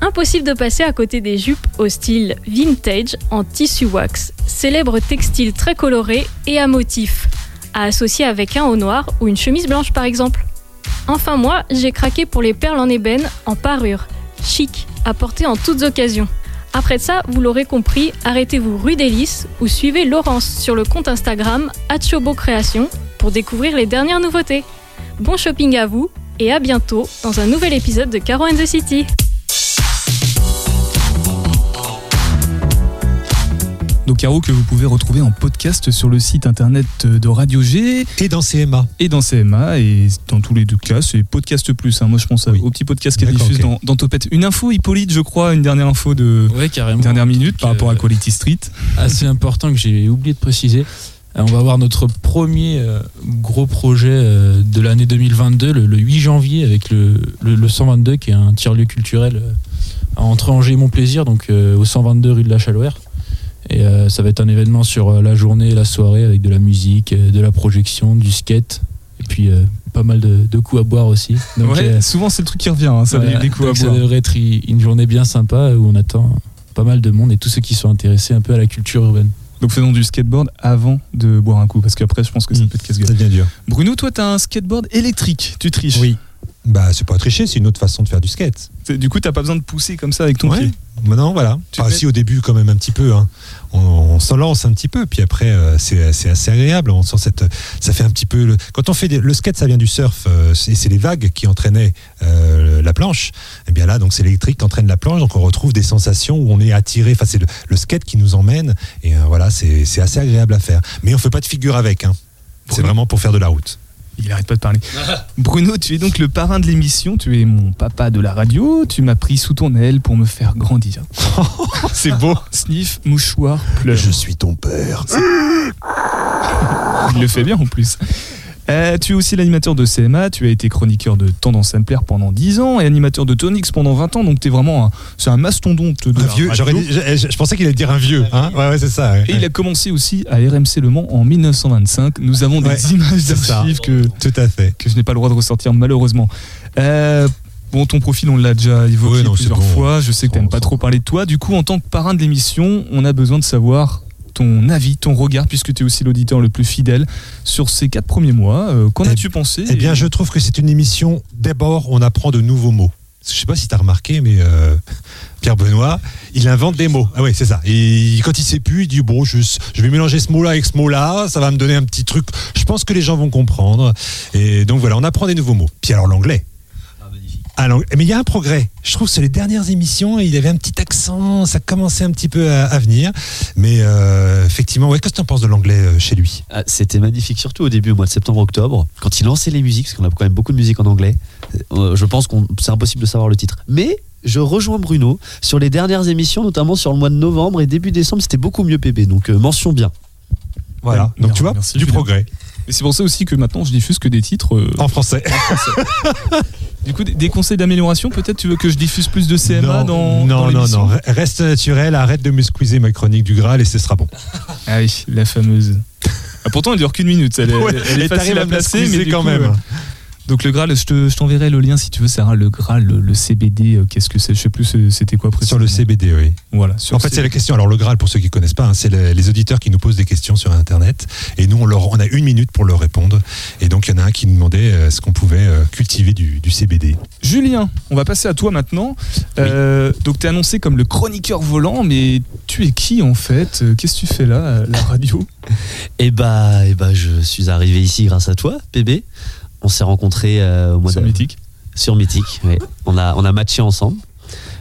Impossible de passer à côté des jupes au style vintage en tissu wax, célèbre textile très coloré et à motifs, à associer avec un haut noir ou une chemise blanche par exemple. Enfin moi, j'ai craqué pour les perles en ébène en parure, chic, à porter en toutes occasions. Après ça, vous l'aurez compris, arrêtez-vous rue des Lys ou suivez Laurence sur le compte Instagram Achobo Création pour découvrir les dernières nouveautés. Bon shopping à vous et à bientôt dans un nouvel épisode de Caro and the City. Donc Caro que vous pouvez retrouver en podcast sur le site internet de Radio G. Et dans CMA. Et dans CMA. Et dans tous les deux cas, c'est Podcast Plus. hein. Moi je pense à- au petit podcast qui est diffusé dans, dans Topette. Une info Hippolyte, je crois, une dernière info de Ouais, carrément. une dernière minute par rapport à Quality Street. assez important que j'ai oublié de préciser. Euh, On va avoir notre premier euh, gros projet euh, de l'année 2022, le, le 8 janvier, avec le, le, le 122, qui est un tiers-lieu culturel entre Angers et Montplaisir, donc au 122 rue de la Chalouère. Et euh, ça va être un événement sur euh, la journée et la soirée, avec de la musique, euh, de la projection, du skate, et puis pas mal de, de coups à boire aussi. Donc, ouais, souvent c'est le truc qui revient, hein, ça voilà, les coups à donc ça boire. devrait être une journée bien sympa où on attend pas mal de monde et tous ceux qui sont intéressés un peu à la culture urbaine. Donc faisons du skateboard avant de boire un coup, parce qu'après je pense que ça peut être casse-gueule. Bruno, toi t'as un skateboard électrique, tu triches. Oui. Bah, c'est pas tricher, c'est une autre façon de faire du skate. Du coup t'as pas besoin de pousser comme ça avec ton Ouais. pied. Voilà. Tu Enfin, te mets- si au début, quand même un petit peu. hein. On, on s'en lance un petit peu, puis après, euh, c'est c'est assez agréable. On sent cette, ça fait un petit peu. le- quand on fait des- le skate, ça vient du surf. euh, c'est c'est les vagues qui entraînaient euh, la planche. Et bien là, donc c'est l'électrique qui entraîne la planche. Donc on retrouve des sensations où on est attiré. Enfin, c'est le, le skate qui nous emmène. Et euh, voilà, c'est c'est assez agréable à faire. Mais on fait pas de figure avec. hein. C'est vraiment pour faire de la route. Il arrête pas de parler. Bruno, tu es donc le parrain de l'émission, tu es mon papa de la radio, tu m'as pris sous ton aile pour me faire grandir. C'est beau. Sniff, mouchoir, pleure. Je suis ton père. Il le fait bien en plus. Euh, tu es aussi l'animateur de CMA, tu as été chroniqueur de Tendance Sampler pendant 10 ans et animateur de Tonix pendant 20 ans, donc tu es vraiment un, c'est un mastodonte de Un vieux, radio. j'aurais dit- je, je pensais qu'il allait dire un vieux. Hein ouais, ouais, c'est ça. ouais. Et il a commencé aussi à RMC Le Mans en 1925. Nous avons des Ouais, images d'archives que, Tout à fait. que je n'ai pas le droit de ressortir malheureusement. Euh, bon, ton profil, on l'a déjà évoqué Ouais, non, c'est plusieurs bon. fois. Je sais que tu n'aimes pas trop parler de toi. Du coup, en tant que parrain de l'émission, on a besoin de savoir ton avis, ton regard, puisque tu es aussi l'auditeur le plus fidèle sur ces quatre premiers mois. Euh, Qu'en Eh- as-tu pensé Eh bien, je trouve que c'est une émission. D'abord, on apprend de nouveaux mots. je sais pas si tu as remarqué, mais euh, Pierre Benoît, il invente des mots. Ah oui, c'est ça. Et quand il sait plus, il dit bon, je, je vais mélanger ce mot-là avec ce mot-là, ça va me donner un petit truc. Je pense que les gens vont comprendre. Et donc voilà, on apprend des nouveaux mots. Puis alors l'anglais. Mais il y a un progrès. Je trouve que sur les dernières émissions, il avait un petit accent, ça commençait un petit peu à, à venir. Mais euh, effectivement, ouais, qu'est-ce que tu en penses de l'anglais euh, chez lui? Ah, C'était magnifique, surtout au début, au mois de septembre-octobre, quand il lançait les musiques, parce qu'on a quand même beaucoup de musique en anglais. Euh, je pense qu'on c'est impossible de savoir le titre. Mais je rejoins Bruno sur les dernières émissions, notamment sur le mois de novembre et début décembre, c'était beaucoup mieux pépé. Donc euh, mention bien. Voilà. Donc tu vois, du progrès. Et c'est pour ça aussi que maintenant je diffuse que des titres euh, en français. du coup, des, conseils d'amélioration, peut-être tu veux que je diffuse plus de CMA dans non, dans non, non. Re- Reste naturel, arrête de me squeezer ma chronique du Graal et ce sera bon. Ah oui, la fameuse. Ah, pourtant, elle dure qu'une minute. Elle est, Ouais, elle est et facile à placer, mais quand coup, même. Donc le Graal, je te- je t'enverrai le lien si tu veux, Sarah. Le Graal, le, le CBD, euh, qu'est-ce que c'est? Je sais plus, c'est- c'était quoi Sur précisément? le CBD, oui. Voilà. sur En fait, c'est la question. Alors, le Graal, pour ceux qui ne connaissent pas, hein, c'est le- les auditeurs qui nous posent des questions sur Internet. Et nous, on, leur, on a une minute pour leur répondre. Et donc, il y en a un qui nous demandait euh, ce qu'on pouvait euh, cultiver du, du CBD. Julien, on va passer à toi maintenant. Euh, donc, tu es annoncé comme le chroniqueur volant, mais tu es qui en fait? Qu'est-ce que tu fais là, à la radio? Et bah, et bah, je suis arrivé ici grâce à toi, PB. On s'est rencontrés euh, au mois Sur de... Mythique. Sur Mythique, oui. On a, on a matché ensemble.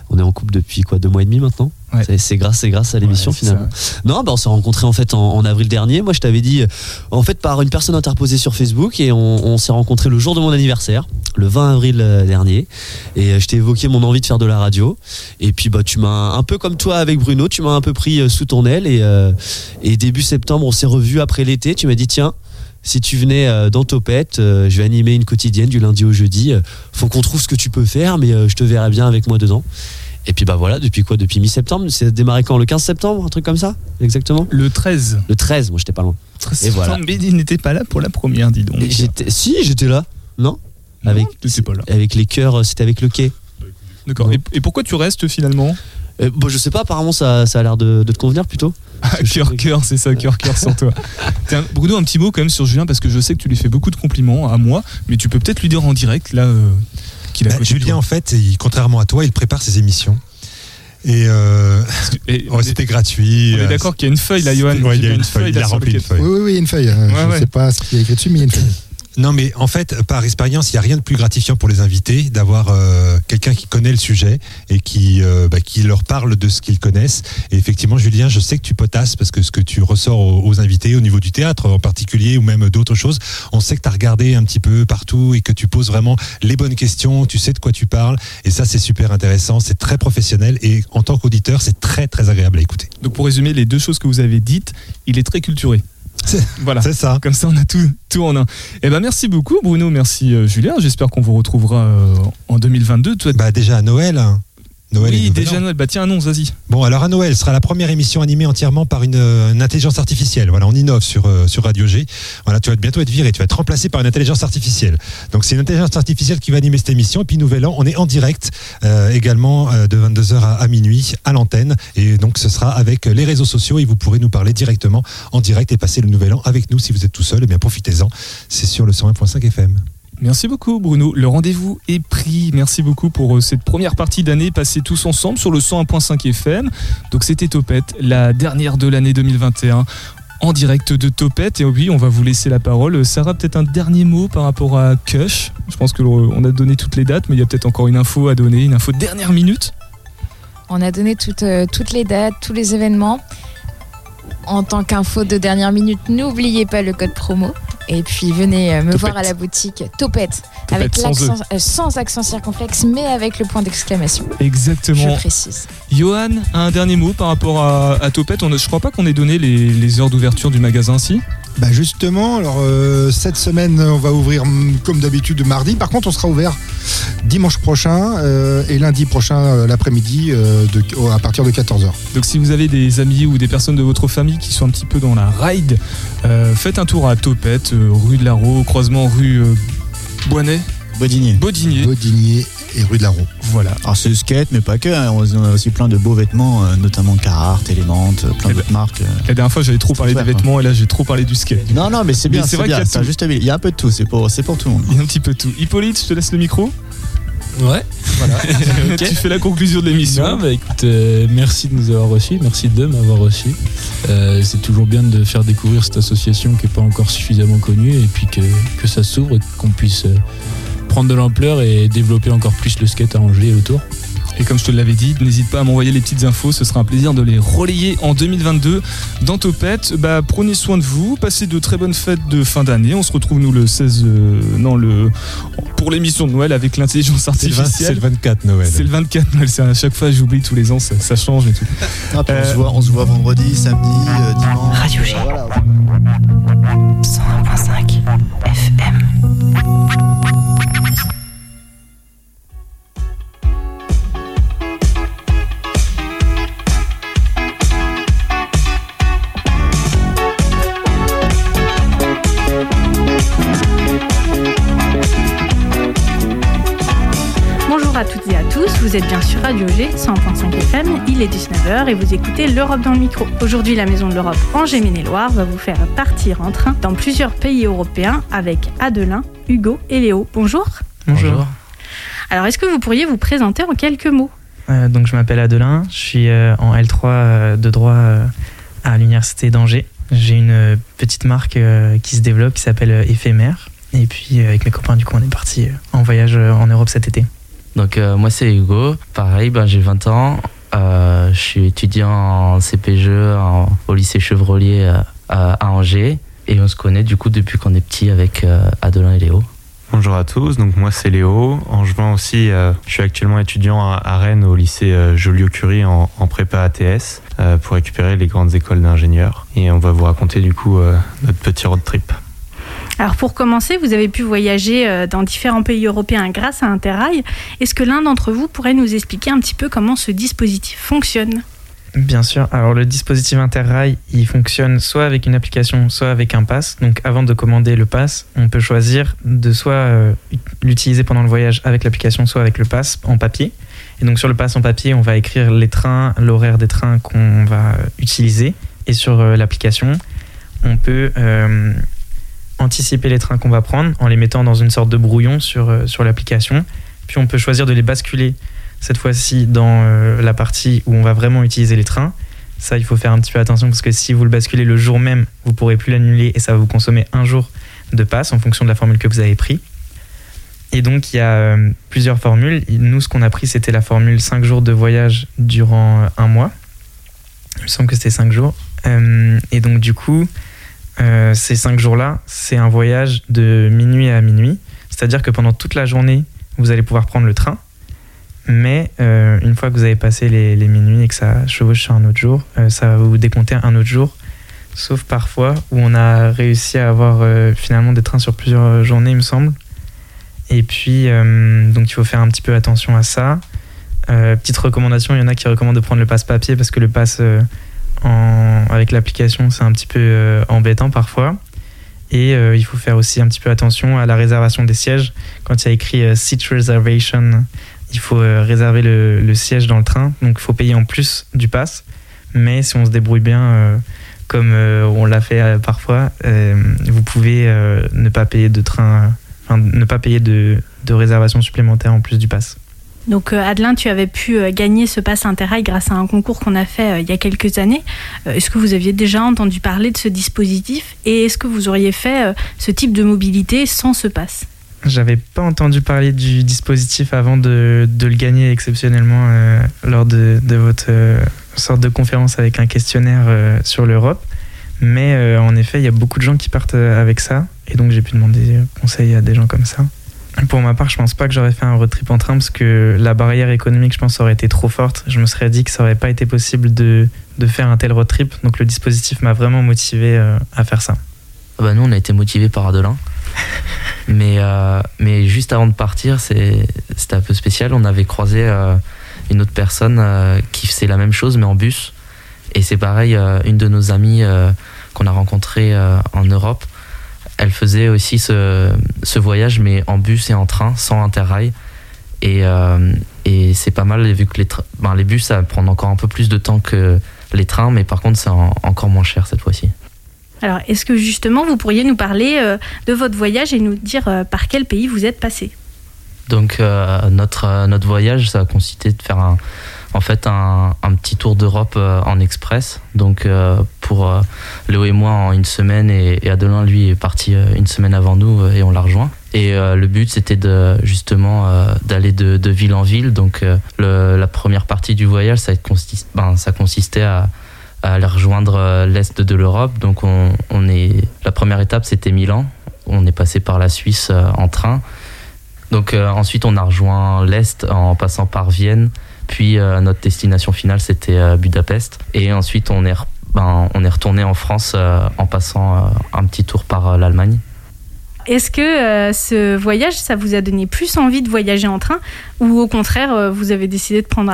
On est en couple depuis quoi, deux mois et demi maintenant C'est- C'est grâce, c'est grâce à l'émission finalement. Non, bah on s'est rencontrés en fait en, en avril dernier. Moi, je t'avais dit, euh, en fait, par une personne interposée sur Facebook, et on, on s'est rencontrés le jour de mon anniversaire, le 20 avril euh, dernier. Et je t'ai évoqué mon envie de faire de la radio. Et puis, bah, tu m'as un peu comme toi avec Bruno, tu m'as un peu pris sous ton aile. Et, euh, et début septembre, on s'est revus après l'été. Tu m'as dit, tiens. Si tu venais euh, dans Topette, euh, je vais animer une quotidienne du lundi au jeudi. Euh, faut qu'on trouve ce que tu peux faire, mais je te verrai bien avec moi dedans. Et puis bah voilà, depuis quoi? Depuis mi-septembre? C'est démarré quand? Le 15 septembre? Un truc comme ça? Exactement? Le 13. Le 13, moi j'étais pas loin. Et voilà. Mais il n'était pas là pour la première, dis donc. J'étais- Si, j'étais là. Non? Avec, pas là. avec les cœurs, c'était avec le quai. D'accord. Et, et pourquoi tu restes finalement? Euh, bon, je sais pas, apparemment ça, ça a l'air de, de te convenir plutôt. Ah, Cœur, cœur, c'est ça, cœur, cœur sur toi. Tiens, Bruno, un petit mot quand même sur Julien, parce que je sais que tu lui fais beaucoup de compliments à moi, mais tu peux peut-être lui dire en direct, là, euh, qu'il a Bah, Julien, toi. en fait, il- contrairement à toi, il prépare ses émissions. Et, euh, Et ouais, c'était gratuit. On est d'accord qu'il y a une feuille là, Johan. Ouais, il y a une feuille, il a rempli une feuille. Oui, oui, oui, une feuille. euh, Ouais, je ouais. sais pas ce qu'il y a écrit dessus, mais il y a une feuille. Non, mais en fait, par expérience, il n'y a rien de plus gratifiant pour les invités d'avoir euh, quelqu'un qui connaît le sujet et qui, euh, bah, qui leur parle de ce qu'ils connaissent. Et effectivement, Julien, je sais que tu potasses parce que ce que tu ressors aux, aux invités, au niveau du théâtre en particulier, ou même d'autres choses, on sait que tu as regardé un petit peu partout et que tu poses vraiment les bonnes questions, tu sais de quoi tu parles. Et ça, c'est super intéressant, c'est très professionnel. Et en tant qu'auditeur, c'est très, très agréable à écouter. Donc pour résumer les deux choses que vous avez dites, il est très culturé. Voilà. C'est ça. Comme ça, on a tout, tout en un. Eh ben, merci beaucoup, Bruno. Merci, euh, Julien. J'espère qu'on vous retrouvera euh, en 2022. Toi, Bah, déjà à Noël. Noël et oui, déjà. Noël. Bah, tiens, annonce, vas-y. Bon, alors à Noël, ce sera la première émission animée entièrement par une, euh, une intelligence artificielle. Voilà, on innove sur, euh, sur Radio G. Voilà, tu vas bientôt être viré, tu vas être remplacé par une intelligence artificielle. Donc c'est une intelligence artificielle qui va animer cette émission. Et puis Nouvel An, on est en direct euh, également de 22h à, à minuit à l'antenne. Et donc ce sera avec les réseaux sociaux et vous pourrez nous parler directement en direct et passer le Nouvel An avec nous si vous êtes tout seul. Eh bien profitez-en. C'est sur le 101.5 FM. Merci beaucoup Bruno. Le rendez-vous est pris. Merci beaucoup pour euh, cette première partie d'année passée tous ensemble sur le 101.5 FM. Donc c'était Topette, la dernière de l'année 2021 en direct de Topette. Et oui, on va vous laisser la parole. Sarah, peut-être un dernier mot par rapport à Kush? Je pense qu'on a donné toutes les dates, mais il y a peut-être encore une info à donner, une info de dernière minute. On a donné toutes, euh, toutes les dates, tous les événements. En tant qu'info de dernière minute, n'oubliez pas le code promo. Et puis venez euh, me Topette. voir à la boutique Topette, Topette, avec sans l'accent- E. euh, sans accent circonflexe, mais avec le point d'exclamation. Exactement. Je précise. Johan, un dernier mot par rapport à, à Topette. On je crois pas qu'on ait donné les, les heures d'ouverture du magasin, si? Bah justement, alors euh, cette semaine, on va ouvrir hum, comme d'habitude mardi. Par contre, on sera ouvert dimanche prochain euh, et lundi prochain euh, l'après-midi à partir de 14h. Donc si vous avez des amis ou des personnes de votre famille qui sont un petit peu dans la ride, faites un tour à Topette, rue de la Rue, croisement rue Boinet. Bodinier. Bodinier. Bodinier et rue de la Roue. Voilà. Alors c'est le skate, mais pas que. hein. On a aussi plein de beaux vêtements, euh, notamment Carhartt, Element, euh, plein d'autres marques. euh. La dernière fois j'avais trop parlé des super, vêtements et là j'ai trop parlé du skate. Non, non, mais c'est bien, c'est vrai qu'il y a tout. juste. Il y a un peu de tout, c'est pour, c'est pour tout le monde. Il y a un petit peu tout. Hippolyte, je te laisse le micro. Ouais. Voilà. Tu fais la conclusion de l'émission. Non, bah écoute, euh, merci de nous avoir reçus, merci de m'avoir reçu. Euh, c'est toujours bien de faire découvrir cette association qui n'est pas encore suffisamment connue et puis que, que ça s'ouvre et qu'on puisse euh, prendre de l'ampleur et développer encore plus le skate à Angers et autour. Et comme je te l'avais dit, n'hésite pas à m'envoyer les petites infos, ce sera un plaisir de les relayer en 2022 dans Topette. Bah, prenez soin de vous, passez de très bonnes fêtes de fin d'année. On se retrouve nous le 16, euh, non le pour l'émission de Noël avec l'intelligence artificielle. c'est le 24 Noël. C'est le 24 Noël, c'est à chaque fois j'oublie tous les ans, ça, ça change et tout. Ah, puis on, se voit, on se voit vendredi, samedi, euh, dimanche. Radio G 100.5 FM, il est 19h et vous écoutez l'Europe dans le micro. Aujourd'hui, la Maison de l'Europe Angers Maine-et-Loire va vous faire partir en train dans plusieurs pays européens avec Adelin, Hugo et Léo. Bonjour. Bonjour. Alors, est-ce que vous pourriez vous présenter en quelques mots? Euh, donc je m'appelle Adelin, je suis euh, en L3 euh, de droit euh, à l'université d'Angers. J'ai une petite marque euh, qui se développe qui s'appelle Éphémère. Et puis euh, avec mes copains du coup on est parti euh, en voyage euh, en Europe cet été. Donc euh, moi c'est Hugo, pareil, ben, j'ai 20 ans, Euh, je suis étudiant en CPGE au lycée Chevrolier euh, à, Angers et on se connaît du coup depuis qu'on est petit avec Adelin et Léo. Bonjour à tous, donc moi c'est Léo. Angevin aussi, je suis actuellement étudiant à, Rennes au lycée Joliot-Curie en, prépa ATS pour récupérer les grandes écoles d'ingénieurs. Et on va vous raconter du coup notre petit road trip. Alors, pour commencer, vous avez pu voyager euh, dans différents pays européens grâce à Interrail. Est-ce que l'un d'entre vous pourrait nous expliquer un petit peu comment ce dispositif fonctionne? Bien sûr. Alors le dispositif Interrail, il fonctionne soit avec une application, soit avec un pass. Donc avant de commander le pass, on peut choisir de soit euh, l'utiliser pendant le voyage avec l'application, soit avec le pass en papier. Et donc sur le pass en papier, on va écrire les trains, l'horaire des trains qu'on va euh, utiliser. Et sur l'application, on peut anticiper les trains qu'on va prendre en les mettant dans une sorte de brouillon sur, euh, sur l'application. Puis on peut choisir de les basculer cette fois-ci dans euh, la partie où on va vraiment utiliser les trains. Ça, il faut faire un petit peu attention parce que si vous le basculez le jour même, vous pourrez plus l'annuler et ça va vous consommer un jour de passe en fonction de la formule que vous avez pris. Et donc, il y a euh, plusieurs formules. Nous, ce qu'on a pris, c'était la formule 5 jours de voyage durant un mois. Il me semble que c'était 5 jours. Et donc, du coup, euh, ces 5 jours-là, c'est un voyage de minuit à minuit. C'est-à-dire que pendant toute la journée, vous allez pouvoir prendre le train. Mais euh, une fois que vous avez passé les, les minuit et que ça chevauche sur un autre jour, euh, ça va vous décompter un autre jour. Sauf parfois où on a réussi à avoir finalement des trains sur plusieurs journées, il me semble. Et puis, donc il faut faire un petit peu attention à ça. Petite recommandation, il y en a qui recommandent de prendre le passe papier parce que le passe avec l'application, c'est un petit peu euh, embêtant parfois. Et euh, il faut faire aussi un petit peu attention à la réservation des sièges. Quand il y a écrit euh, seat reservation, il faut réserver le, siège dans le train. Donc il faut payer en plus du pass. Mais si on se débrouille bien, comme on l'a fait parfois, vous pouvez ne pas payer de train, ne pas payer de réservation supplémentaire en plus du pass. Donc, euh, Adelin, tu avais pu euh, gagner ce pass Interrail grâce à un concours qu'on a fait euh, il y a quelques années. Est-ce que vous aviez déjà entendu parler de ce dispositif et est-ce que vous auriez fait ce type de mobilité sans ce pass? J'avais pas entendu parler du dispositif avant de, le gagner exceptionnellement lors de, votre sorte de conférence avec un questionnaire sur l'Europe. Mais en effet, il y a beaucoup de gens qui partent avec ça. Et donc j'ai pu demander conseil à des gens comme ça. Pour ma part, je pense pas que j'aurais fait un road trip en train parce que la barrière économique, je pense, aurait été trop forte. Je me serais dit que ça aurait pas été possible de, de faire un tel road trip. Donc le dispositif m'a vraiment motivé euh, à faire ça. Ah bah nous on a été motivés par Adelin. mais, euh, mais juste avant de partir, c'est- c'était un peu spécial. On avait croisé euh, une autre personne euh, qui faisait la même chose mais en bus. Et c'est pareil, une de nos amies qu'on a rencontrée en Europe, elle faisait aussi ce, ce voyage mais en bus et en train, sans interrail. Et, euh, et c'est pas mal vu que les, ben, les bus ça prend encore un peu plus de temps que les trains, mais par contre c'est en- encore moins cher cette fois-ci. Alors, est-ce que justement vous pourriez nous parler euh, de votre voyage et nous dire euh, par quel pays vous êtes passé? Donc notre, notre voyage, ça a consisté de faire un, en fait un, petit tour d'Europe euh, en express. Donc euh, pour euh, Léo et moi en une semaine et, Adelin lui est parti euh, une semaine avant nous et on l'a rejoint. Et le but c'était justement d'aller de, ville en ville. Donc la première partie du voyage ça, ben, ça consistait à, aller rejoindre l'est de l'Europe. Donc on, est la première étape c'était Milan. On est passé par la Suisse en train. Donc ensuite on a rejoint l'est en passant par Vienne. Puis euh, notre destination finale c'était euh, Budapest. Et ensuite on est ben, on est retourné en France euh, en passant un petit tour par l'Allemagne. Est-ce que ce voyage, ça vous a donné plus envie de voyager en train ou au contraire, vous avez décidé de prendre